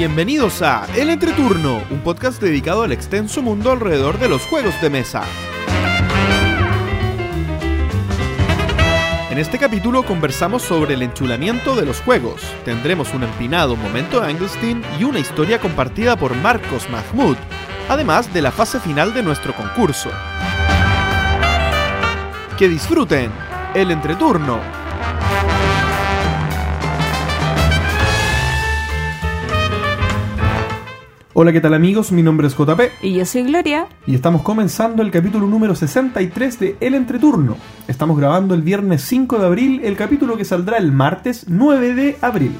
Bienvenidos a El Entreturno, un podcast dedicado al extenso mundo alrededor de los juegos de mesa. En este capítulo conversamos sobre el enchulamiento de los juegos. Tendremos un empinado momento de Engelstein y una historia compartida por Marcos Mahmoud, además de la fase final de nuestro concurso. Que disfruten el entreturno. Hola, ¿qué tal amigos? Mi nombre es JP Y yo soy Gloria. y estamos comenzando el capítulo número 63 de El Entreturno. Estamos grabando el viernes 5 de abril, el capítulo que saldrá el martes 9 de abril.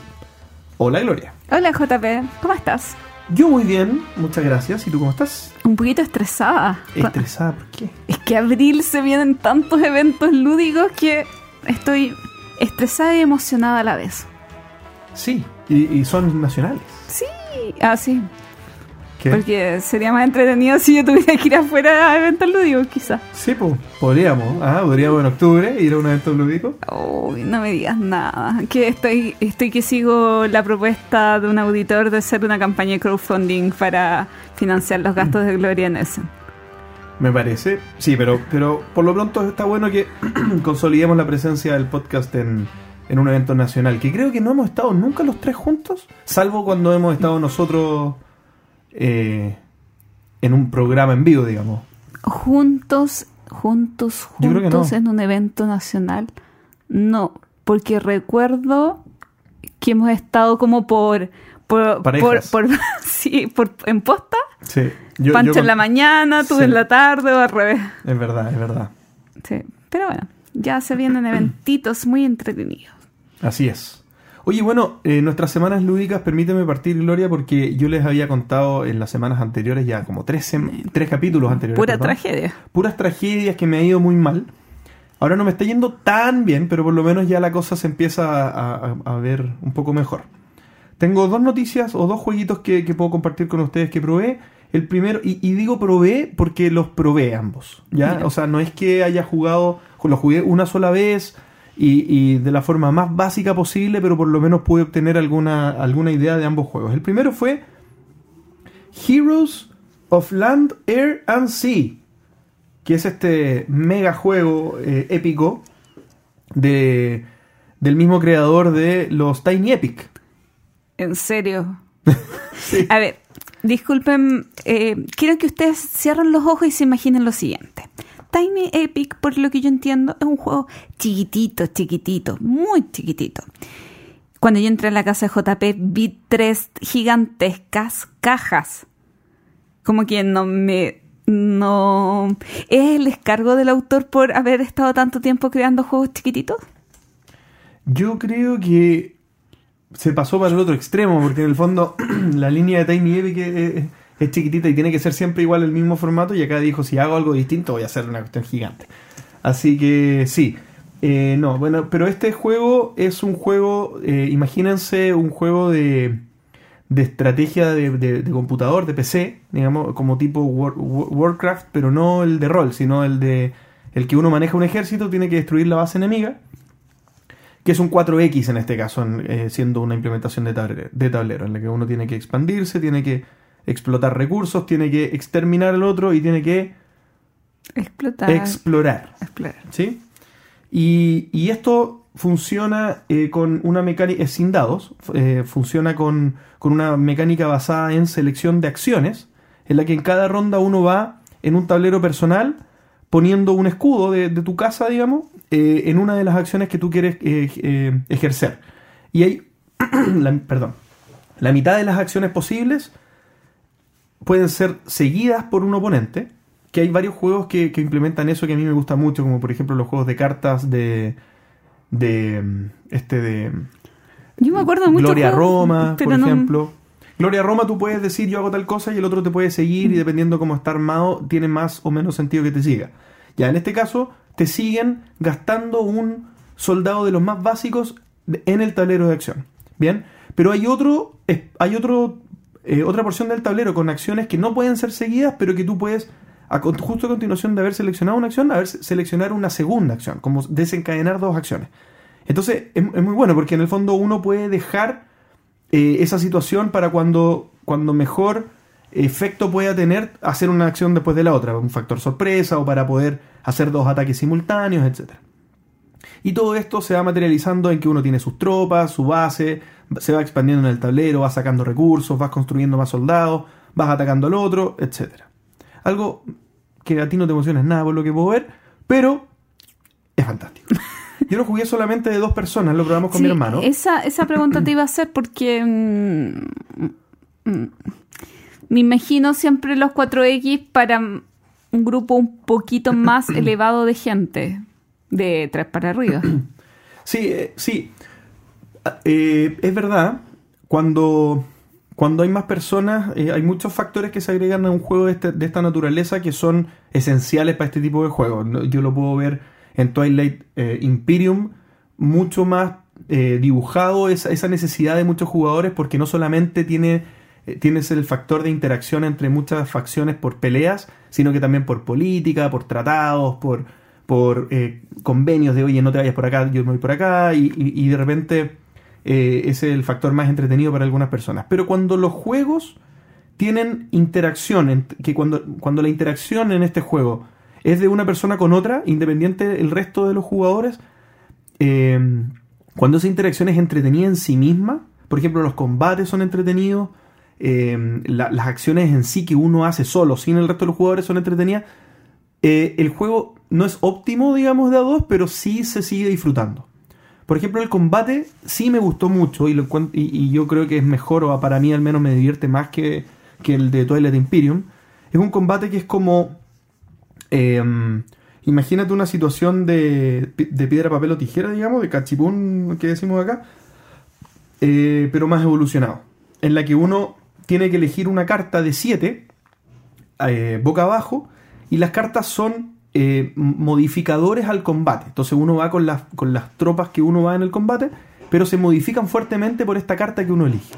Hola Gloria. Hola JP, ¿cómo estás? Yo muy bien, muchas gracias. ¿Y tú cómo estás? Un poquito estresada. Estresada, ¿por qué? Es que abril se vienen tantos eventos lúdicos que estoy estresada y emocionada a la vez. Sí, y, y son nacionales. Sí, ah, sí. ¿Qué? Porque sería más entretenido si yo tuviera que ir afuera a eventos lúdicos, quizás. Sí, pues, podríamos. Ah, podríamos en octubre ir a un evento lúdico. Uy, no me digas nada. Que estoy, estoy que sigo la propuesta de un auditor de hacer una campaña de crowdfunding para financiar los gastos de Gloria Nelson. Me parece. Sí, pero, pero por lo pronto está bueno que consolidemos la presencia del podcast en, en un evento nacional. Que creo que no hemos estado nunca los tres juntos, salvo cuando hemos estado nosotros eh, en un programa en vivo, digamos. Juntos, juntos, juntos no. en un evento nacional. No, porque recuerdo que hemos estado como por. Por, por, Parejas. por- sí, por, en posta. Sí. Pancho en la mañana, tú Sí. en la tarde o al revés. Es verdad, es verdad. Sí. Pero bueno, ya se vienen eventitos muy entretenidos. Así es. Oye, bueno, eh, nuestras semanas lúdicas, permíteme partir, Gloria, porque yo les había contado en las semanas anteriores, ya como tres, tres capítulos anteriores. Pura perdón, tragedia. puras tragedias que me ha ido muy mal. Ahora no me está yendo tan bien, pero por lo menos ya la cosa se empieza a, a- a ver un poco mejor. Tengo dos noticias o dos jueguitos que, que puedo compartir con ustedes que probé. El primero, y, y digo probé porque los probé ambos, ¿ya? Mira. O sea, no es que haya jugado, los jugué una sola vez y, y de la forma más básica posible, pero por lo menos pude obtener alguna, alguna idea de ambos juegos. El primero fue Heroes of Land, Air and Sea, que es este mega juego eh, épico de, del mismo creador de los Tiny Epic. En serio. Sí. A ver, disculpen, eh, quiero que ustedes cierren los ojos y se imaginen lo siguiente. Tiny Epic, por lo que yo entiendo, es un juego chiquitito, chiquitito, muy chiquitito. Cuando yo entré a la casa de JP vi tres gigantescas cajas. Como que no me... No... ¿Es el descargo del autor por haber estado tanto tiempo creando juegos chiquititos? Yo creo que se pasó para el otro extremo, porque en el fondo la línea de Tiny Epic es, es- chiquitita y tiene que ser siempre igual el mismo formato. Y acá dijo: si hago algo distinto, voy a hacer una cuestión gigante. Así que sí. Eh, no, bueno, pero este juego es un juego, eh, imagínense un juego de, de estrategia de, computador, de PC, digamos, como tipo War- War- Warcraft, pero no el de rol, sino el de el que uno maneja un ejército, tiene que destruir la base enemiga que es un 4X en este caso, eh, siendo una implementación de tablero, de tablero, en la que uno tiene que expandirse, tiene que explotar recursos, tiene que exterminar al otro y tiene que Explotar. explorar. explorar. ¿sí? Y, y esto funciona eh, con una mecánica, es sin dados, eh, funciona con, con una mecánica basada en selección de acciones, en la que en cada ronda uno va en un tablero personal poniendo un escudo de, de tu casa, digamos, eh, en una de las acciones que tú quieres ejercer. Y hay, la, perdón, la mitad de las acciones posibles pueden ser seguidas por un oponente, que hay varios juegos que, que implementan eso que a mí me gusta mucho, como por ejemplo los juegos de cartas de de mm, este de Yo me acuerdo mucho. Gloria juegos, Roma, por no- ejemplo. Gloria Roma tú puedes decir yo hago tal cosa y el otro te puede seguir y dependiendo cómo está armado tiene más o menos sentido que te siga. Ya en este caso te siguen gastando un soldado de los más básicos en el tablero de acción. Bien, pero hay otro hay otro eh, otra porción del tablero con acciones que no pueden ser seguidas, pero que tú puedes a justo a continuación de haber seleccionado una acción, haber se- seleccionar una segunda acción, como desencadenar dos acciones. Entonces es, es muy bueno porque en el fondo uno puede dejar eh, esa situación para cuando, cuando mejor efecto pueda tener hacer una acción después de la otra, un factor sorpresa o para poder hacer dos ataques simultáneos, etc. Y todo esto se va materializando en que uno tiene sus tropas, su base, se va expandiendo en el tablero, va sacando recursos, vas construyendo más soldados, vas atacando al otro, etc. Algo que a ti no te emociona nada por lo que puedo ver, pero es fantástico. Yo lo jugué solamente de dos personas, lo probamos con Sí, mi hermano. Esa, esa pregunta te iba a hacer porque mm, mm, me imagino siempre los 4X para un grupo un poquito más elevado de gente, de tres para arriba. Sí, eh, sí. Ah, eh, es verdad. Cuando, cuando hay más personas, eh, hay muchos factores que se agregan a un juego de, este- de esta naturaleza que son esenciales para este tipo de juegos. Yo lo puedo ver en Twilight eh, Imperium mucho más eh, dibujado esa, esa necesidad de muchos jugadores porque no solamente tiene eh, tienes el factor de interacción entre muchas facciones por peleas, sino que también por política, por tratados, por, por eh, convenios de oye, no te vayas por acá, yo me voy por acá, y de repente eh, es el factor más entretenido para algunas personas. Pero cuando los juegos tienen interacción, que cuando, cuando la interacción en este juego es de una persona con otra, independiente del resto de los jugadores, eh, cuando esa interacción es entretenida en sí misma, por ejemplo, los combates son entretenidos, la- las acciones en sí que uno hace solo, sin el resto de los jugadores, son entretenidas, eh, el juego no es óptimo, digamos, de a dos, pero sí se sigue disfrutando. Por ejemplo, el combate sí me gustó mucho y, lo y, yo creo que es mejor, o para mí al menos me divierte más que, el de Twilight Imperium. Es un combate que es como... eh, imagínate una situación de, de piedra, papel o tijera, digamos, de cachipún que decimos acá, eh, pero más evolucionado. En la que uno tiene que elegir una carta de 7 boca abajo y las cartas son eh, modificadores al combate. Entonces uno va con las, con las tropas que uno va en el combate, pero se modifican fuertemente por esta carta que uno elige.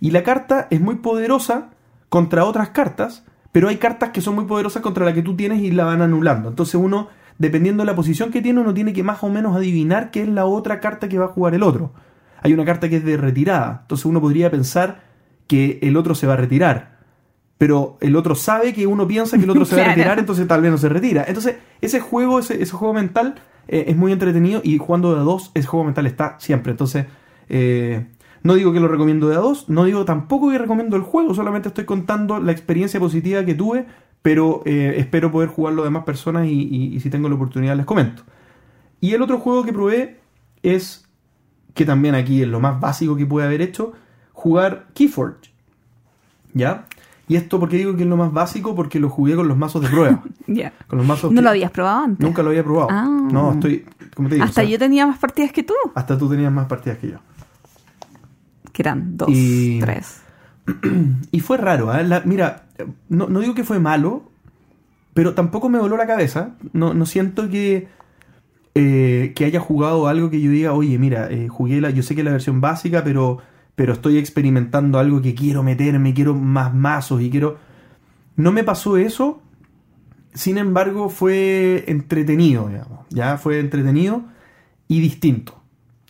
Y la carta es muy poderosa contra otras cartas, pero hay cartas que son muy poderosas contra la que tú tienes y la van anulando. Entonces uno, dependiendo de la posición que tiene, uno tiene que más o menos adivinar qué es la otra carta que va a jugar el otro. Hay una carta que es de retirada, entonces uno podría pensar que el otro se va a retirar, pero el otro sabe que uno piensa que el otro se va a retirar, entonces tal vez no se retira. Entonces, ese juego, ese, ese juego mental eh, es muy entretenido y jugando de a dos, ese juego mental está siempre. Entonces, eh, no digo que lo recomiendo de a dos, no digo tampoco que recomiendo el juego, solamente estoy contando la experiencia positiva que tuve, pero eh, espero poder jugarlo de más personas y, y- y si tengo la oportunidad les comento. Y el otro juego que probé es, que también aquí es lo más básico que pude haber hecho, jugar Keyforge. ¿Ya? Y esto, ¿por qué digo que es lo más básico? Porque lo jugué con los mazos de prueba. Con los mazos ¿No que- lo habías probado antes? Nunca lo había probado. Ah. No, estoy, como te digo, Hasta o sea, yo tenía más partidas que tú, hasta tú tenías más partidas que yo. que eran dos, Y- tres. Y fue raro, ¿eh? La- mira, no, no digo que fue malo, pero tampoco me voló la cabeza. No, no siento que, eh, que haya jugado algo que yo diga, oye, mira, eh, jugué la, yo sé que es la versión básica, pero, pero estoy experimentando algo que quiero meterme, quiero más mazos y quiero... No me pasó eso, sin embargo fue entretenido, digamos. Ya fue entretenido y distinto.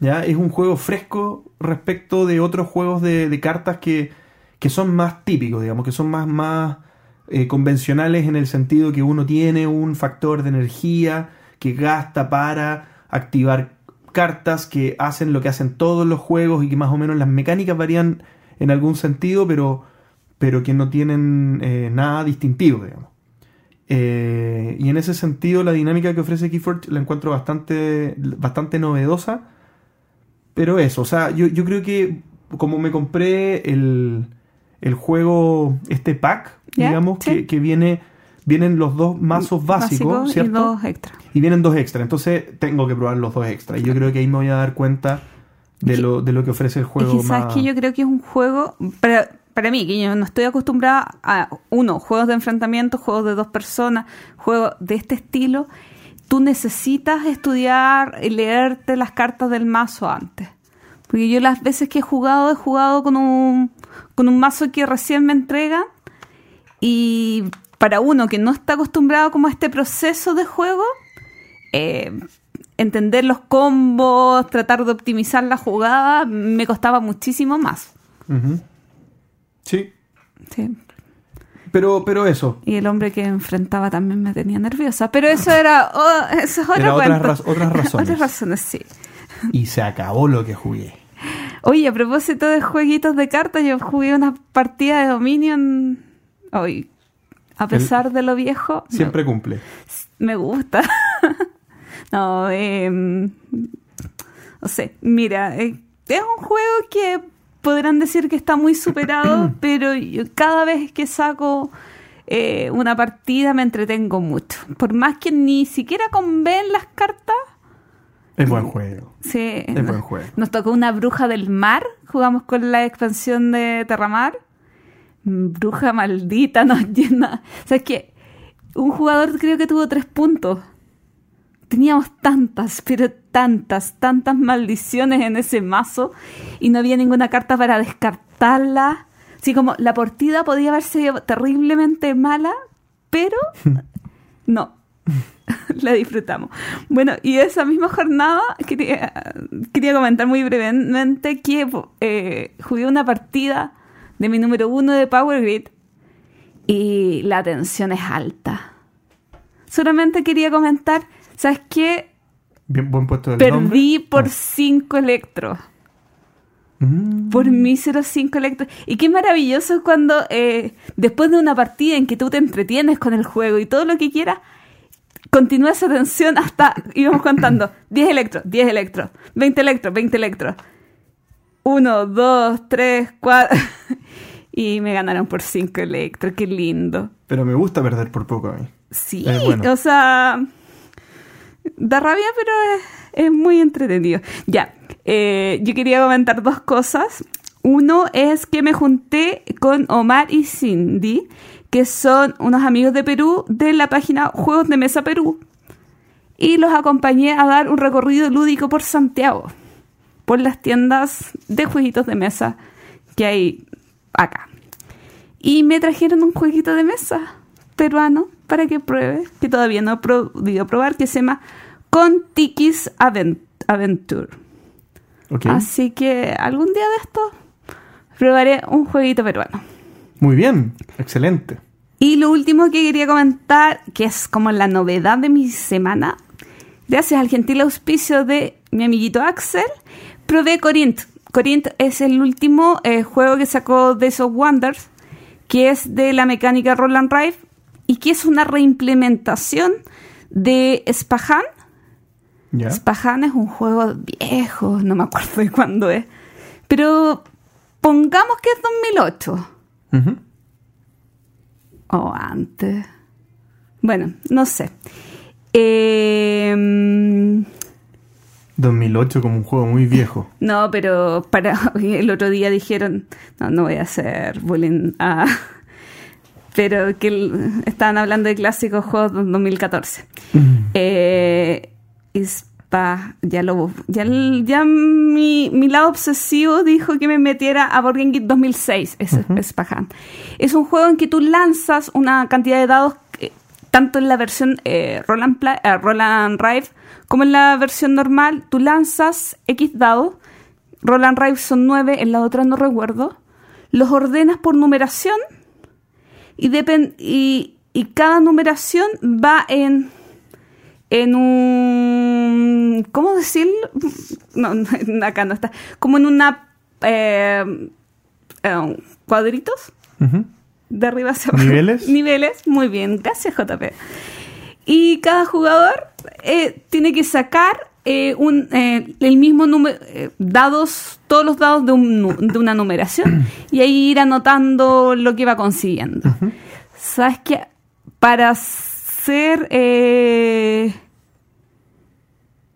¿ya? Es un juego fresco respecto de otros juegos de, cartas que, que son más típicos, digamos, que son más, más eh, convencionales en el sentido que uno tiene un factor de energía que gasta para activar cartas que hacen lo que hacen todos los juegos y que más o menos las mecánicas varían en algún sentido, pero, pero que no tienen eh, nada distintivo, digamos. Eh, y en ese sentido la dinámica que ofrece Keyforge la encuentro bastante, bastante novedosa. Pero eso, o sea, yo, yo creo que como me compré el, el juego, este pack, digamos, sí. que, que viene, vienen los dos mazos básicos, Básico y ¿cierto? dos extra. Y vienen dos extras, entonces tengo que probar los dos extras. Y yo creo que ahí me voy a dar cuenta de lo, de lo que ofrece el juego. sabes más- que yo creo que es un juego, para, para mí, que yo no estoy acostumbrada a, uno, juegos de enfrentamiento, juegos de dos personas, juegos de este estilo, tú necesitas estudiar y leerte las cartas del mazo antes. Porque yo las veces que he jugado, he jugado con un, con un mazo que recién me entregan y para uno que no está acostumbrado como a este proceso de juego, eh, entender los combos, tratar de optimizar la jugada, me costaba muchísimo más. Sí, Sí. pero, pero eso. Y el hombre que enfrentaba también me tenía nerviosa. Pero eso era. oh, eso es otra Era otras raz- otras razones. otras razones, sí. Y se acabó lo que jugué. Oye, a propósito de jueguitos de cartas, yo jugué una partida de Dominion hoy. A pesar de lo viejo, me- Siempre cumple. me, gusta. no, eh, no sé. Mira, eh, es un juego que podrán decir que está muy superado, pero yo cada vez que saco eh, una partida me entretengo mucho. Por más que ni siquiera conven las cartas, Es buen juego. Sí, Es buen juego. nos tocó una bruja del mar, jugamos con la expansión de Terramar. Mm, Bruja maldita nos llena. O sea, es que un jugador creo que tuvo tres puntos. Teníamos tantas, pero tantas, tantas maldiciones en ese mazo y no había ninguna carta para descartarla. Así como la partida podía haber sido terriblemente mala, pero no, la disfrutamos. Bueno, y esa misma jornada quería, quería comentar muy brevemente que eh, jugué una partida de mi número uno de Power Grid y la tensión es alta. Solamente quería comentar, ¿sabes qué? Bien, buen puesto del Perdí nombre. por Ah. 5 electros. Mm. Por míseros 5 electros. Y qué maravilloso es cuando eh, después de una partida en que tú te entretienes con el juego y todo lo que quieras, continúa esa tensión hasta, íbamos contando, 10 electros, 10 electros, 20 electros, 20 electros. 1, 2, 3, 4. Y me ganaron por 5 electros, qué lindo. Pero me gusta perder por poco a mí. Sí, bueno. o sea, da rabia, pero es, es muy entretenido. Ya, eh, yo quería comentar dos cosas. Uno es que me junté con Omar y Cindy, que son unos amigos de Perú de la página Juegos de Mesa Perú, y los acompañé a dar un recorrido lúdico por Santiago, por las tiendas de jueguitos de mesa que hay acá. Y me trajeron un jueguito de mesa peruano para que pruebe, que todavía no he podido probar, que se llama Contiquis Adventure. Ok. Así que algún día de esto probaré un jueguito peruano. Muy bien. Excelente. Y lo último que quería comentar, que es como la novedad de mi semana, gracias al gentil auspicio de mi amiguito Axel, probé Corint. Corint es el último eh, juego que sacó Days of Wonders, que es de la mecánica Roland Rife y que es una reimplementación de Spahan. Ya. Spahan es un juego viejo, no me acuerdo de cuándo es, pero pongamos que es 2008 Ujú. o antes. Bueno, no sé. Eh, 2008 como un juego muy viejo. no, pero para el otro día dijeron, no, no voy a hacer bullying a... Pero que estaban hablando de clásicos juegos de 2014. Eh, Ispa- ya lo ya, ya mi, mi lado obsesivo dijo que me metiera a Board Game Geek 2006 es, es Pajan. es un juego en que tú lanzas una cantidad de dados tanto en la versión eh, Roland, Pla- eh, Roland Rife como en la versión normal tú lanzas X dados Roland Rife son 9 en la otra no recuerdo los ordenas por numeración y, y, y cada numeración va en en un ¿cómo decirlo? No, no, acá no está. Como en una eh, eh, cuadritos. De arriba hacia abajo. ¿Niveles? Niveles, muy bien, gracias JP. Y cada jugador eh, tiene que sacar eh, un, eh, el mismo número, dados, todos los dados de, un de una numeración y ahí ir anotando lo que va consiguiendo. ¿Sabes qué? Para hacer eh,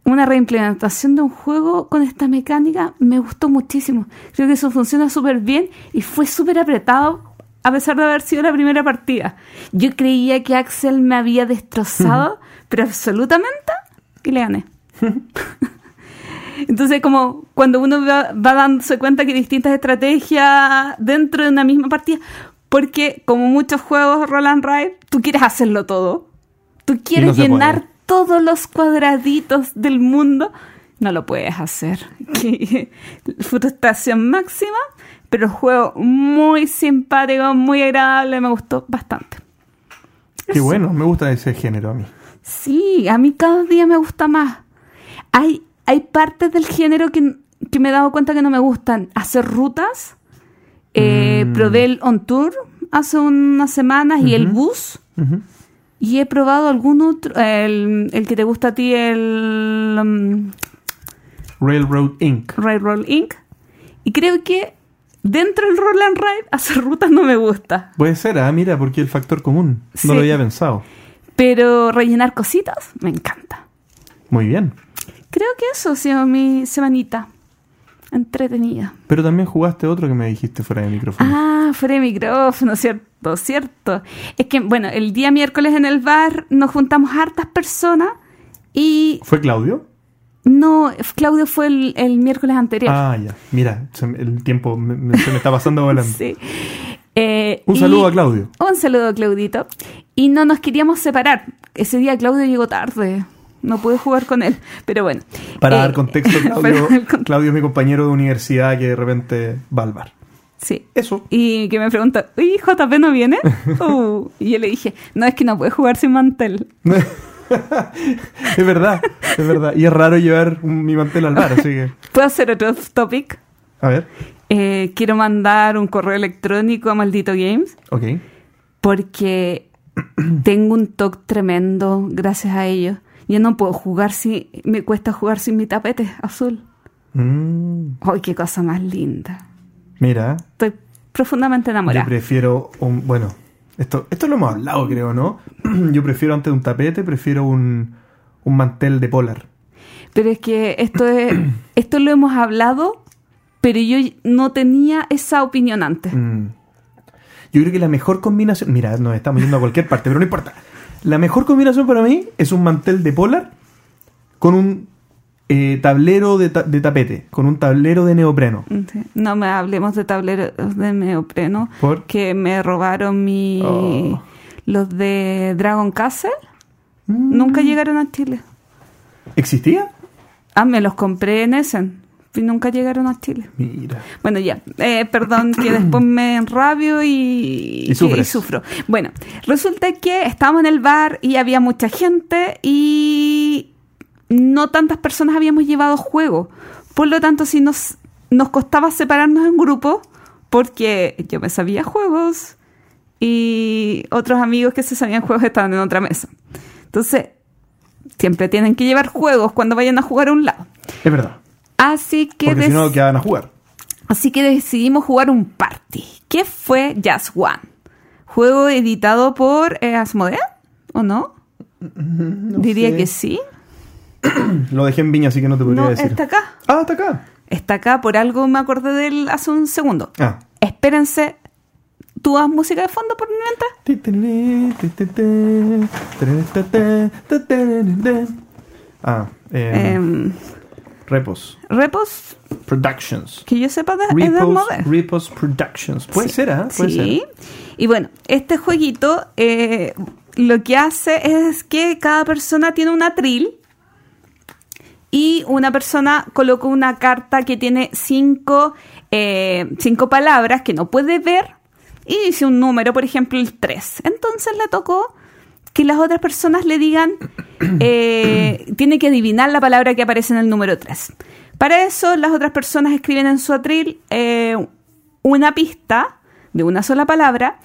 una reimplementación de un juego con esta mecánica me gustó muchísimo. Creo que eso funciona súper bien y fue súper apretado a pesar de haber sido la primera partida. Yo creía que Axel me había destrozado, pero absolutamente y le gané. Entonces, como cuando uno va, va dándose cuenta que hay distintas estrategias dentro de una misma partida, porque como muchos juegos Roland Rife, tú quieres hacerlo todo. Tú quieres no llenar puede. todos los cuadraditos del mundo. No lo puedes hacer. Qué frustración máxima. Pero el juego muy simpático, muy agradable, me gustó bastante. Qué bueno, me gusta ese género a mí. Sí, a mí cada día me gusta más. Hay, hay partes del género que, que me he dado cuenta que no me gustan. Hacer rutas, eh, Mm. probé el On Tour hace unas semanas y el bus. Y he probado algún otro, el, el que te gusta a ti, el um, Railroad Inc. Railroad Inc. Y creo que dentro del Roll and Ride hacer rutas no me gusta. Puede ser, ah, mira, porque el factor común. Sí. No lo había pensado. Pero rellenar cositas me encanta. Muy bien. Creo que eso ha sido mi semanita. Entretenida. Pero también jugaste otro que me dijiste fuera de micrófono. Ah, fuera de micrófono, cierto, cierto. Es que, bueno, el día miércoles en el bar nos juntamos hartas personas y ¿Fue Claudio? No, Claudio fue el, el miércoles anterior. Ah, ya. Mira, se el tiempo me- me- se me está pasando volando. Sí. Eh, Un saludo a Claudio. Un saludo a Claudito. Y no nos queríamos separar. Ese día Claudio llegó tarde. No pude jugar con él. Pero bueno. Para Eh, dar contexto, Claudio, Claudio es mi compañero de universidad que de repente va al bar. Sí. Eso. Y que me pregunta, ¿y JP no viene? Uh, y yo le dije, no, es que no puede jugar sin mantel. es verdad, es verdad. Y es raro llevar un- mi mantel al bar, así que. ¿Puedo hacer otro topic? A ver. Eh, quiero mandar un correo electrónico a Maldito Games Ok. porque tengo un toque tremendo gracias a ellos. Yo no puedo jugar si me cuesta jugar sin mi tapete azul. Mm, ¡Ay, qué cosa más linda! mira, Estoy profundamente yo enamorada. prefiero un. Bueno, esto, esto lo hemos hablado, creo, ¿no? Yo prefiero antes de un tapete, prefiero un, un mantel de polar. Pero es que esto es, esto lo hemos hablado, pero yo no tenía esa opinión antes. Mm. Yo creo que la mejor combinación. Mira, nos estamos yendo a cualquier parte, pero no importa. La mejor combinación para mí es un mantel de polar con un eh, tablero de, ta- de tapete, con un tablero de neopreno. Sí. No me hablemos de tableros de neopreno, ¿Por? que me robaron mi Oh. los de Dragon Castle. Mm. Nunca llegaron a Chile. ¿Existía? Ah, me los compré en Essen. Y nunca llegaron a Chile. Mira. Bueno, ya, eh, perdón que después me enrabio y, Y sufro. Bueno, resulta que estábamos en el bar y había mucha gente y no tantas personas habíamos llevado juego. Por lo tanto, si nos, nos costaba separarnos en grupo, porque yo me sabía juegos y otros amigos que se sabían juegos estaban en otra mesa. Entonces, siempre tienen que llevar juegos cuando vayan a jugar a un lado. Es verdad. Así que Porque si no, ¿qué van a jugar? Así que decidimos jugar un party. ¿Qué fue Just One? Juego editado por eh, Asmodee, ¿o no? Diría sé. que sí. Lo dejé en viña, así que no te podría No, decir. está acá. Ah, está acá. Está acá, por algo me acordé de él hace un segundo. Ah. Espérense. ¿Tú das música de fondo por mientras? Ah, eh, Em, Repos. Repos, Productions. que yo sepa, de, es de Repos, Asmodee. Repos Productions. Puede Sí. ser, ¿ah? Puede sí. ser. Y bueno, este jueguito eh, lo que hace es que cada persona tiene un atril y una persona coloca una carta que tiene cinco, eh, cinco palabras que no puede ver y dice un número, por ejemplo, el 3. Entonces le tocó que las otras personas le digan, eh, tiene que adivinar la palabra que aparece en el número 3. Para eso, las otras personas escriben en su atril eh, una pista de una sola palabra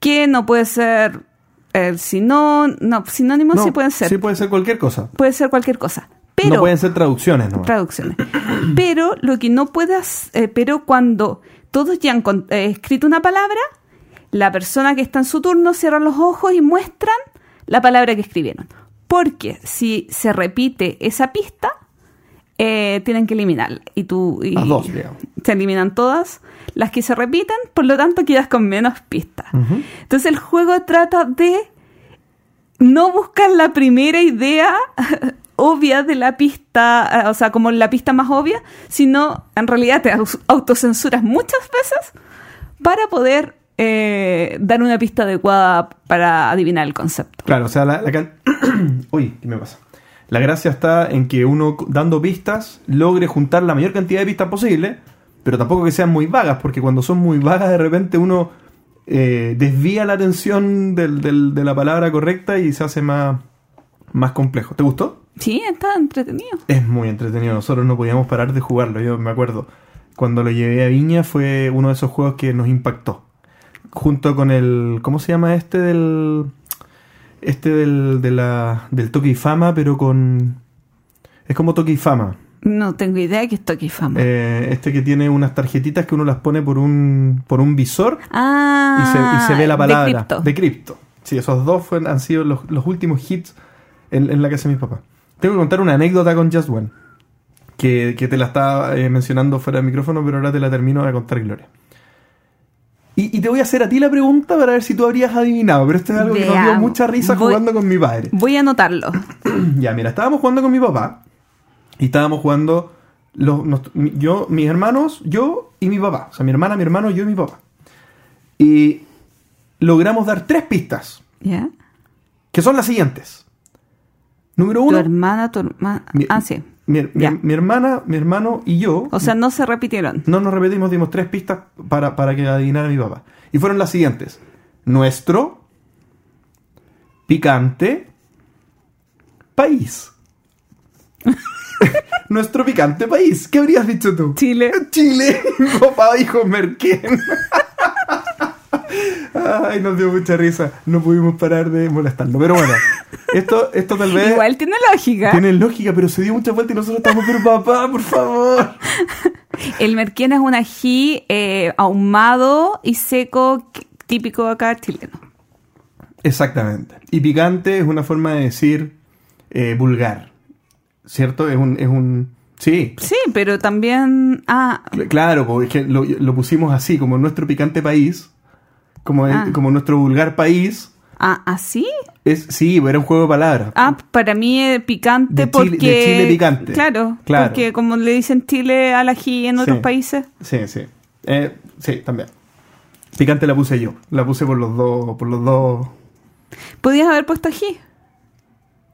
que no puede ser eh, sino, no, sinónimos No, sí pueden ser. Sí, puede ser cualquier cosa. Puede ser cualquier cosa. Pero, no pueden ser traducciones, ¿no? traducciones. Pero lo que no puedas, eh, pero cuando todos ya han con- eh, escrito una palabra, la persona que está en su turno cierra los ojos y muestran la palabra que escribieron. Porque si se repite esa pista, eh, tienen que eliminarla. Y tú y Las dos, digamos. se eliminan todas las que se repiten, por lo tanto quedas con menos pistas. Entonces el juego trata de no buscar la primera idea obvia de la pista, eh, o sea, como la pista más obvia, sino en realidad te autocensuras muchas veces para poder eh, dar una pista adecuada para adivinar el concepto. Claro, o sea, la, can- Uy, ¿qué me pasa? La gracia está en que uno, dando pistas, logre juntar la mayor cantidad de pistas posible pero tampoco que sean muy vagas, porque cuando son muy vagas de repente uno eh, desvía la atención de la palabra correcta y se hace más, más complejo. ¿Te gustó? Sí, está entretenido. Es muy entretenido, nosotros no podíamos parar de jugarlo, yo me acuerdo. Cuando lo llevé a Viña fue uno de esos juegos que nos impactó. Junto con el... ¿Cómo se llama este del... Este del, de la, del toque y fama, pero con... Es como toque y fama. No tengo idea de que esto aquí fama. Eh, este que tiene unas tarjetitas que uno las pone por un, por un visor y ah, se, y se ve la palabra. De cripto. Sí, esos dos han sido los, los últimos hits en, en la casa de mis papás. Tengo que contar una anécdota con Just One. Que, que te la estaba eh, mencionando fuera del micrófono, pero ahora te la termino de contar, Gloria. Y, y te voy a hacer a ti la pregunta para ver si tú habrías adivinado. Pero esto es algo que nos dio mucha risa Voy- jugando con mi padre. Voy a anotarlo. Ya, mira, estábamos jugando con mi papá. Y estábamos jugando los, nos- yo, mis hermanos, yo y mi papá. O sea, mi hermana, mi hermano, yo y mi papá. Y logramos dar tres pistas, ¿Ya? que son las siguientes. Número Tu uno, hermana, tu hermana. Mi- Ah, sí. mi, mi- Ya. mi hermana, mi hermano y yo. O sea, no se repitieron. no nos repetimos, dimos tres pistas para, para que adivinara mi papá. Y fueron las siguientes. Nuestro, picante, país. Nuestro picante país. ¿Qué habrías dicho tú? Chile. Chile. Mi papá dijo Merquén. Ay, nos dio mucha risa. No pudimos parar de molestarlo. Pero bueno, esto, esto tal vez Igual tiene lógica. tiene lógica, pero se dio mucha vuelta y nosotros estamos, pero papá, por favor. El merquén es un ají eh, ahumado y seco típico acá chileno. Exactamente. Y picante es una forma de decir eh, vulgar. ¿Cierto? Es un, es un. Sí. Sí, pero también. Ah, Cl- Claro, porque lo, lo pusimos así, como nuestro picante país, como, Ah. como nuestro vulgar país. ah, ¿así? Es, sí, era un juego de palabras. Ah, para mí es picante De Chile- porque. de Chile picante. Claro, Claro. porque como le dicen Chile al ají en otros Sí. países. Sí, sí. Eh, sí, también. Picante la puse yo. La puse por los dos. Por los dos. ¿Podías haber puesto ají?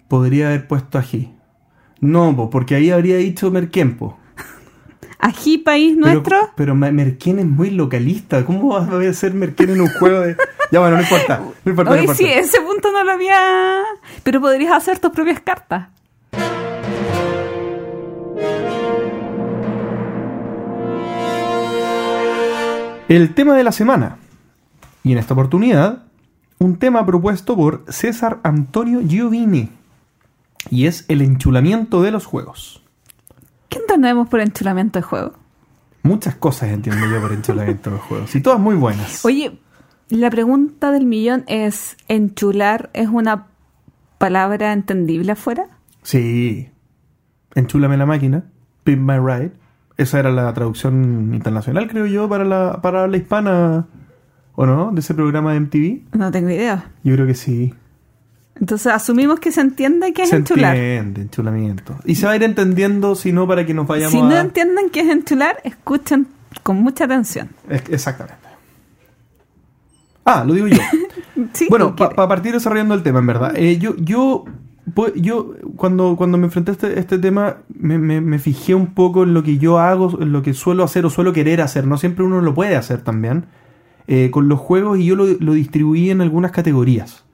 Podría haber puesto ají. No, po, porque ahí habría dicho Merquempo. ¿Ají país nuestro? Pero, pero Merquén es muy localista. ¿Cómo va a ser Merquén en un juego de.? Ya, bueno, no importa. No importa, no Oye, importa. sí, ese punto no lo había. Pero podrías hacer tus propias cartas. El tema de la semana. Y en esta oportunidad, un tema propuesto por César Antonio Giovini. Y es el enchulamiento de los juegos. ¿Qué entendemos por enchulamiento de juego? Muchas cosas entiendo yo por enchulamiento de los juegos. Y todas muy buenas. Oye, la pregunta del millón es: ¿enchular es una palabra entendible afuera? Sí. Enchúlame la máquina. Pimp my ride. Esa era la traducción internacional, creo yo, para la, para la hispana. ¿O no? De ese programa de MTV. No tengo idea. Yo creo que sí. Entonces asumimos que se entiende qué es Se enchular. entiende, enchulamiento. Y se va a ir entendiendo, si no, para que nos vayamos Si no a... entienden qué es enchular, escuchen con mucha atención. Es- Exactamente. Ah, lo digo yo. Sí, bueno, para partir desarrollando el tema, en verdad. Eh, yo, yo, pues, yo cuando, cuando me enfrenté a este, este tema, me, me- me fijé un poco en lo que yo hago, en lo que suelo hacer o suelo querer hacer. No siempre uno lo puede hacer también. eh, con los juegos y yo lo, lo distribuí en algunas categorías.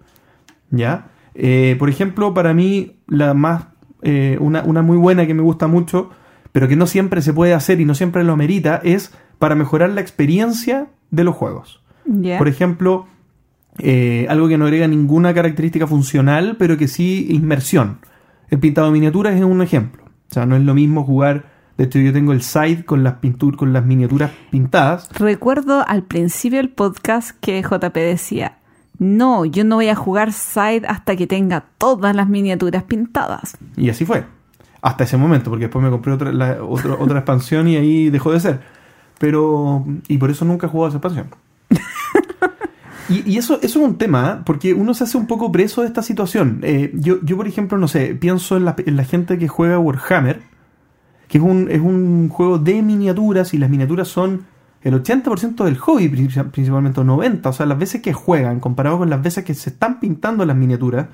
¿Ya? Eh, por ejemplo, para mí, la más. eh, una, una muy buena que me gusta mucho, pero que no siempre se puede hacer y no siempre lo amerita, es para mejorar la experiencia de los juegos. Por ejemplo, eh, algo que no agrega ninguna característica funcional, pero que sí inmersión. El pintado de miniaturas es un ejemplo. O sea, no es lo mismo jugar. De hecho, yo tengo el site con las pinturas, con las miniaturas pintadas. Recuerdo al principio del podcast que JP decía, no, yo no voy a jugar Side hasta que tenga todas las miniaturas pintadas. Y así fue. Hasta ese momento, porque después me compré otra, otra, expansión y ahí dejó de ser. Pero. Y por eso nunca he jugado esa expansión. Y, y eso, eso es un tema, ¿eh? porque uno se hace un poco preso de esta situación. Eh, yo, yo, por ejemplo, no sé, pienso en la, en la gente que juega Warhammer, que es un, es un juego de miniaturas y las miniaturas son el 80% del hobby, princip- principalmente o 90%. O sea, las veces que juegan, comparado con las veces que se están pintando las miniaturas,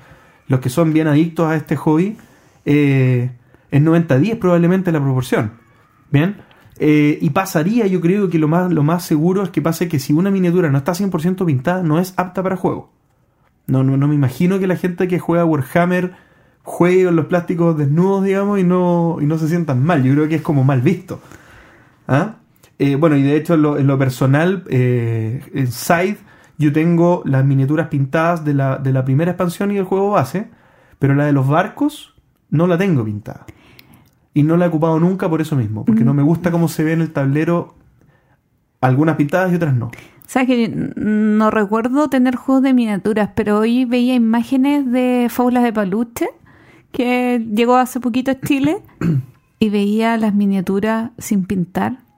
los que son bien adictos a este hobby, eh, es 90-10 probablemente la proporción. Bien. Eh, y pasaría, yo creo que lo más, lo más seguro es que pase que si una miniatura no está 100% pintada, no es apta para juego. No, no, no me imagino que la gente que juega Warhammer juegue con los plásticos desnudos, digamos, y no, y no se sientan mal. Yo creo que es como mal visto. ¿Ah? Eh, bueno, y de hecho en lo, en lo personal, eh, en Side, yo tengo las miniaturas pintadas de la, de la primera expansión y del juego base, pero la de los barcos no la tengo pintada. Y no la he ocupado nunca por eso mismo, porque no me gusta cómo se ve en el tablero algunas pintadas y otras no. Sabes que no recuerdo tener juegos de miniaturas, pero hoy veía imágenes de fábulas de peluche que llegó hace poquito a Chile y veía las miniaturas sin pintar.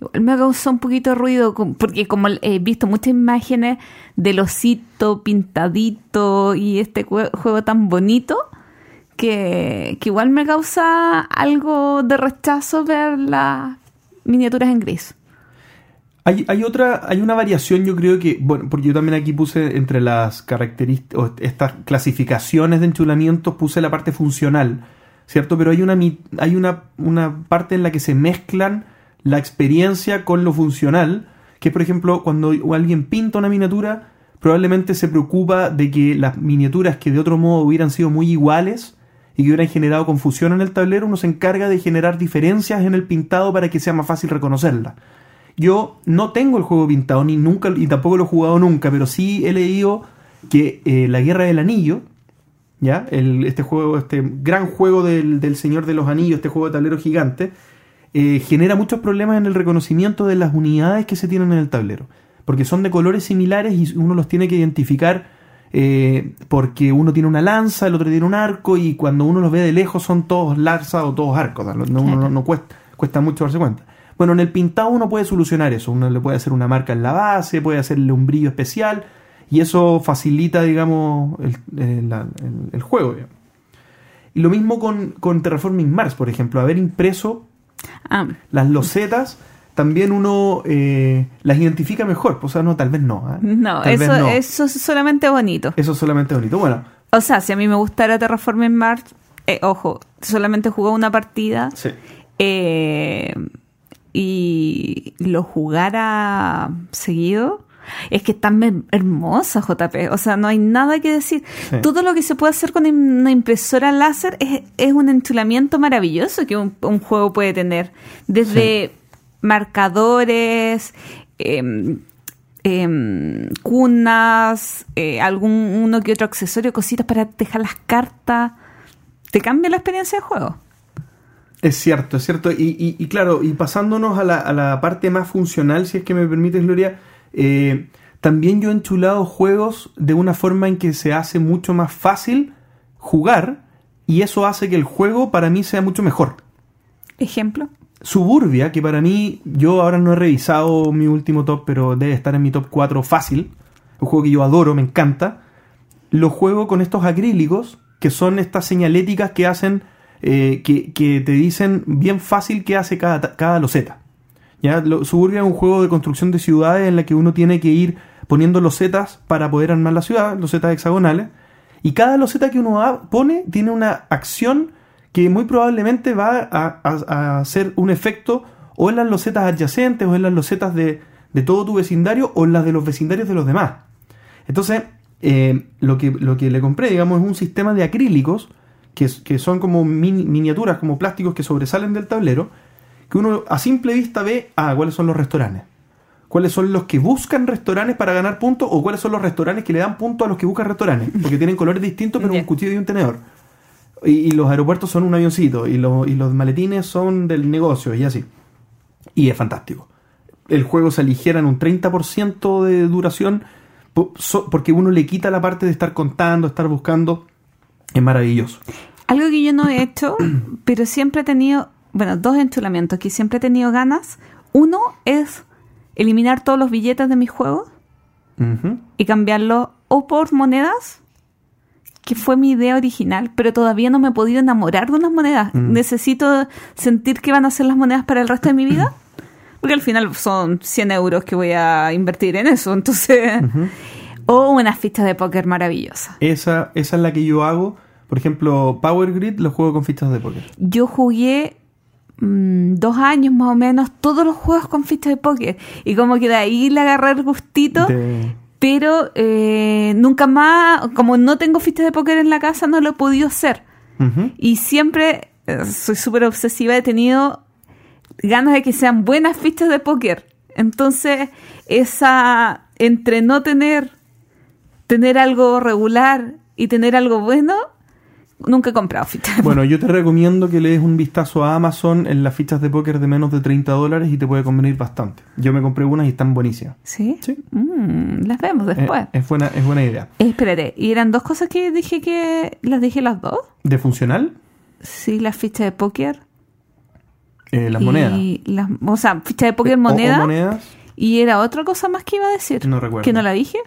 Igual me causó un poquito de ruido porque como he visto muchas imágenes del osito pintadito y este jue- juego tan bonito que, que igual me causa algo de rechazo ver las miniaturas en gris. Hay, hay otra, hay una variación, yo creo que, bueno, porque yo también aquí puse entre las características, estas clasificaciones de enchulamientos, puse la parte funcional, ¿cierto? Pero hay una, hay una, una parte en la que se mezclan la experiencia con lo funcional, que por ejemplo, cuando alguien pinta una miniatura, probablemente se preocupa de que las miniaturas que de otro modo hubieran sido muy iguales y que hubieran generado confusión en el tablero, uno se encarga de generar diferencias en el pintado para que sea más fácil reconocerla. Yo no tengo el juego pintado, ni nunca, y tampoco lo he jugado nunca, pero sí he leído que eh, La Guerra del Anillo, ¿ya? El, este juego, este gran juego del, del Señor de los Anillos, este juego de tablero gigante, eh, genera muchos problemas en el reconocimiento de las unidades que se tienen en el tablero. Porque son de colores similares y uno los tiene que identificar eh, porque uno tiene una lanza, el otro tiene un arco, y cuando uno los ve de lejos son todos lanzas o todos arcos. No, no- Claro. no- no cuesta, cuesta mucho darse cuenta. Bueno, en el pintado uno puede solucionar eso. Uno le puede hacer una marca en la base, puede hacerle un brillo especial, y eso facilita, digamos, el, el- la- el- el juego. digamos. Y lo mismo con, con Terraforming Mars, por ejemplo. Haber impreso Ah, las losetas, también uno eh, las identifica mejor. O sea, no, tal vez no. ¿ah? no, Tal vez eso, no. eso es solamente bonito. Eso es solamente bonito. Bueno, O sea, si a mí me gustara Terraforming Mars, eh, ojo, solamente jugó una partida sí. eh, y lo jugara seguido, es que está me- hermosa JP. O sea, no hay nada que decir. Sí. Todo lo que se puede hacer con una impresora láser es, es un enchulamiento maravilloso que un, un juego puede tener. Desde marcadores, em, em, cunas, eh, algún uno que otro accesorio, cositas para dejar las cartas. Te cambia la experiencia de juego. Es cierto, es cierto. Y, y- y claro, y pasándonos a la, a la parte más funcional, si es que me permites, Gloria, eh, también yo he enchulado juegos de una forma en que se hace mucho más fácil jugar y eso hace que el juego para mí sea mucho mejor. Ejemplo. Suburbia, que para mí, yo ahora no he revisado mi último top, pero debe estar en mi top 4 fácil. Un juego que yo adoro, me encanta. Lo juego con estos acrílicos, que son estas señaléticas que hacen, eh, que, que te dicen bien fácil qué hace cada, cada loseta. ¿Ya? Lo- Suburbia es un juego de construcción de ciudades en la que uno tiene que ir poniendo losetas para poder armar la ciudad, losetas hexagonales. Y cada loseta que uno pone tiene una acción que muy probablemente va a, hacer un efecto o en las losetas adyacentes o en las losetas de, de todo tu vecindario o en las de los vecindarios de los demás. Entonces, eh, lo, que, lo que le compré, digamos, es un sistema de acrílicos que, que son como mini- miniaturas, como plásticos que sobresalen del tablero, que uno a simple vista ve, ah, cuáles son los restaurantes. ¿Cuáles son los que buscan restaurantes para ganar puntos o cuáles son los restaurantes que le dan puntos a los que buscan restaurantes? Porque tienen colores distintos, pero un cuchillo y un tenedor. Y, y los aeropuertos son un avioncito y, lo- y los maletines son del negocio y así. Y es fantástico. El juego se aligera en un 30% de duración porque uno le quita la parte de estar contando, estar buscando. Es maravilloso. Algo que yo no he hecho, pero siempre he tenido, bueno, dos enchulamientos que siempre he tenido ganas. Uno es eliminar todos los billetes de mis juegos y cambiarlos o por monedas, que fue mi idea original, pero todavía no me he podido enamorar de unas monedas. Mm. Necesito sentir que van a ser las monedas para el resto de mi vida, porque al final son 100 euros que voy a invertir en eso, entonces... O unas fichas de póker maravillosas. Esa, esa es la que yo hago. Por ejemplo, Power Grid lo juego con fichas de póker. Yo jugué mm, dos años más o menos todos los juegos con fichas de póker. Y como que de ahí le agarré el gustito. De- Pero eh, nunca más, como no tengo fichas de póker en la casa, no lo he podido hacer. Y siempre eh, soy súper obsesiva, he tenido ganas de que sean buenas fichas de póker. Entonces, esa entre no tener tener algo regular y tener algo bueno, nunca he comprado fichas. Bueno, yo te recomiendo que le des un vistazo a Amazon en las fichas de póker de menos de 30 dólares y te puede convenir bastante. Yo me compré unas y están buenísimas. ¿Sí? Sí. Mm, las vemos Eh, después. es, buena, es buena idea. Eh, espérate, ¿y eran dos cosas que dije que las dije las dos? ¿De funcional? Sí, las fichas de póker. Eh, las y monedas. Las, o sea, ficha de póker Eh, o- o moneda. monedas. Y era otra cosa más que iba a decir. No recuerdo. ¿Que no la dije?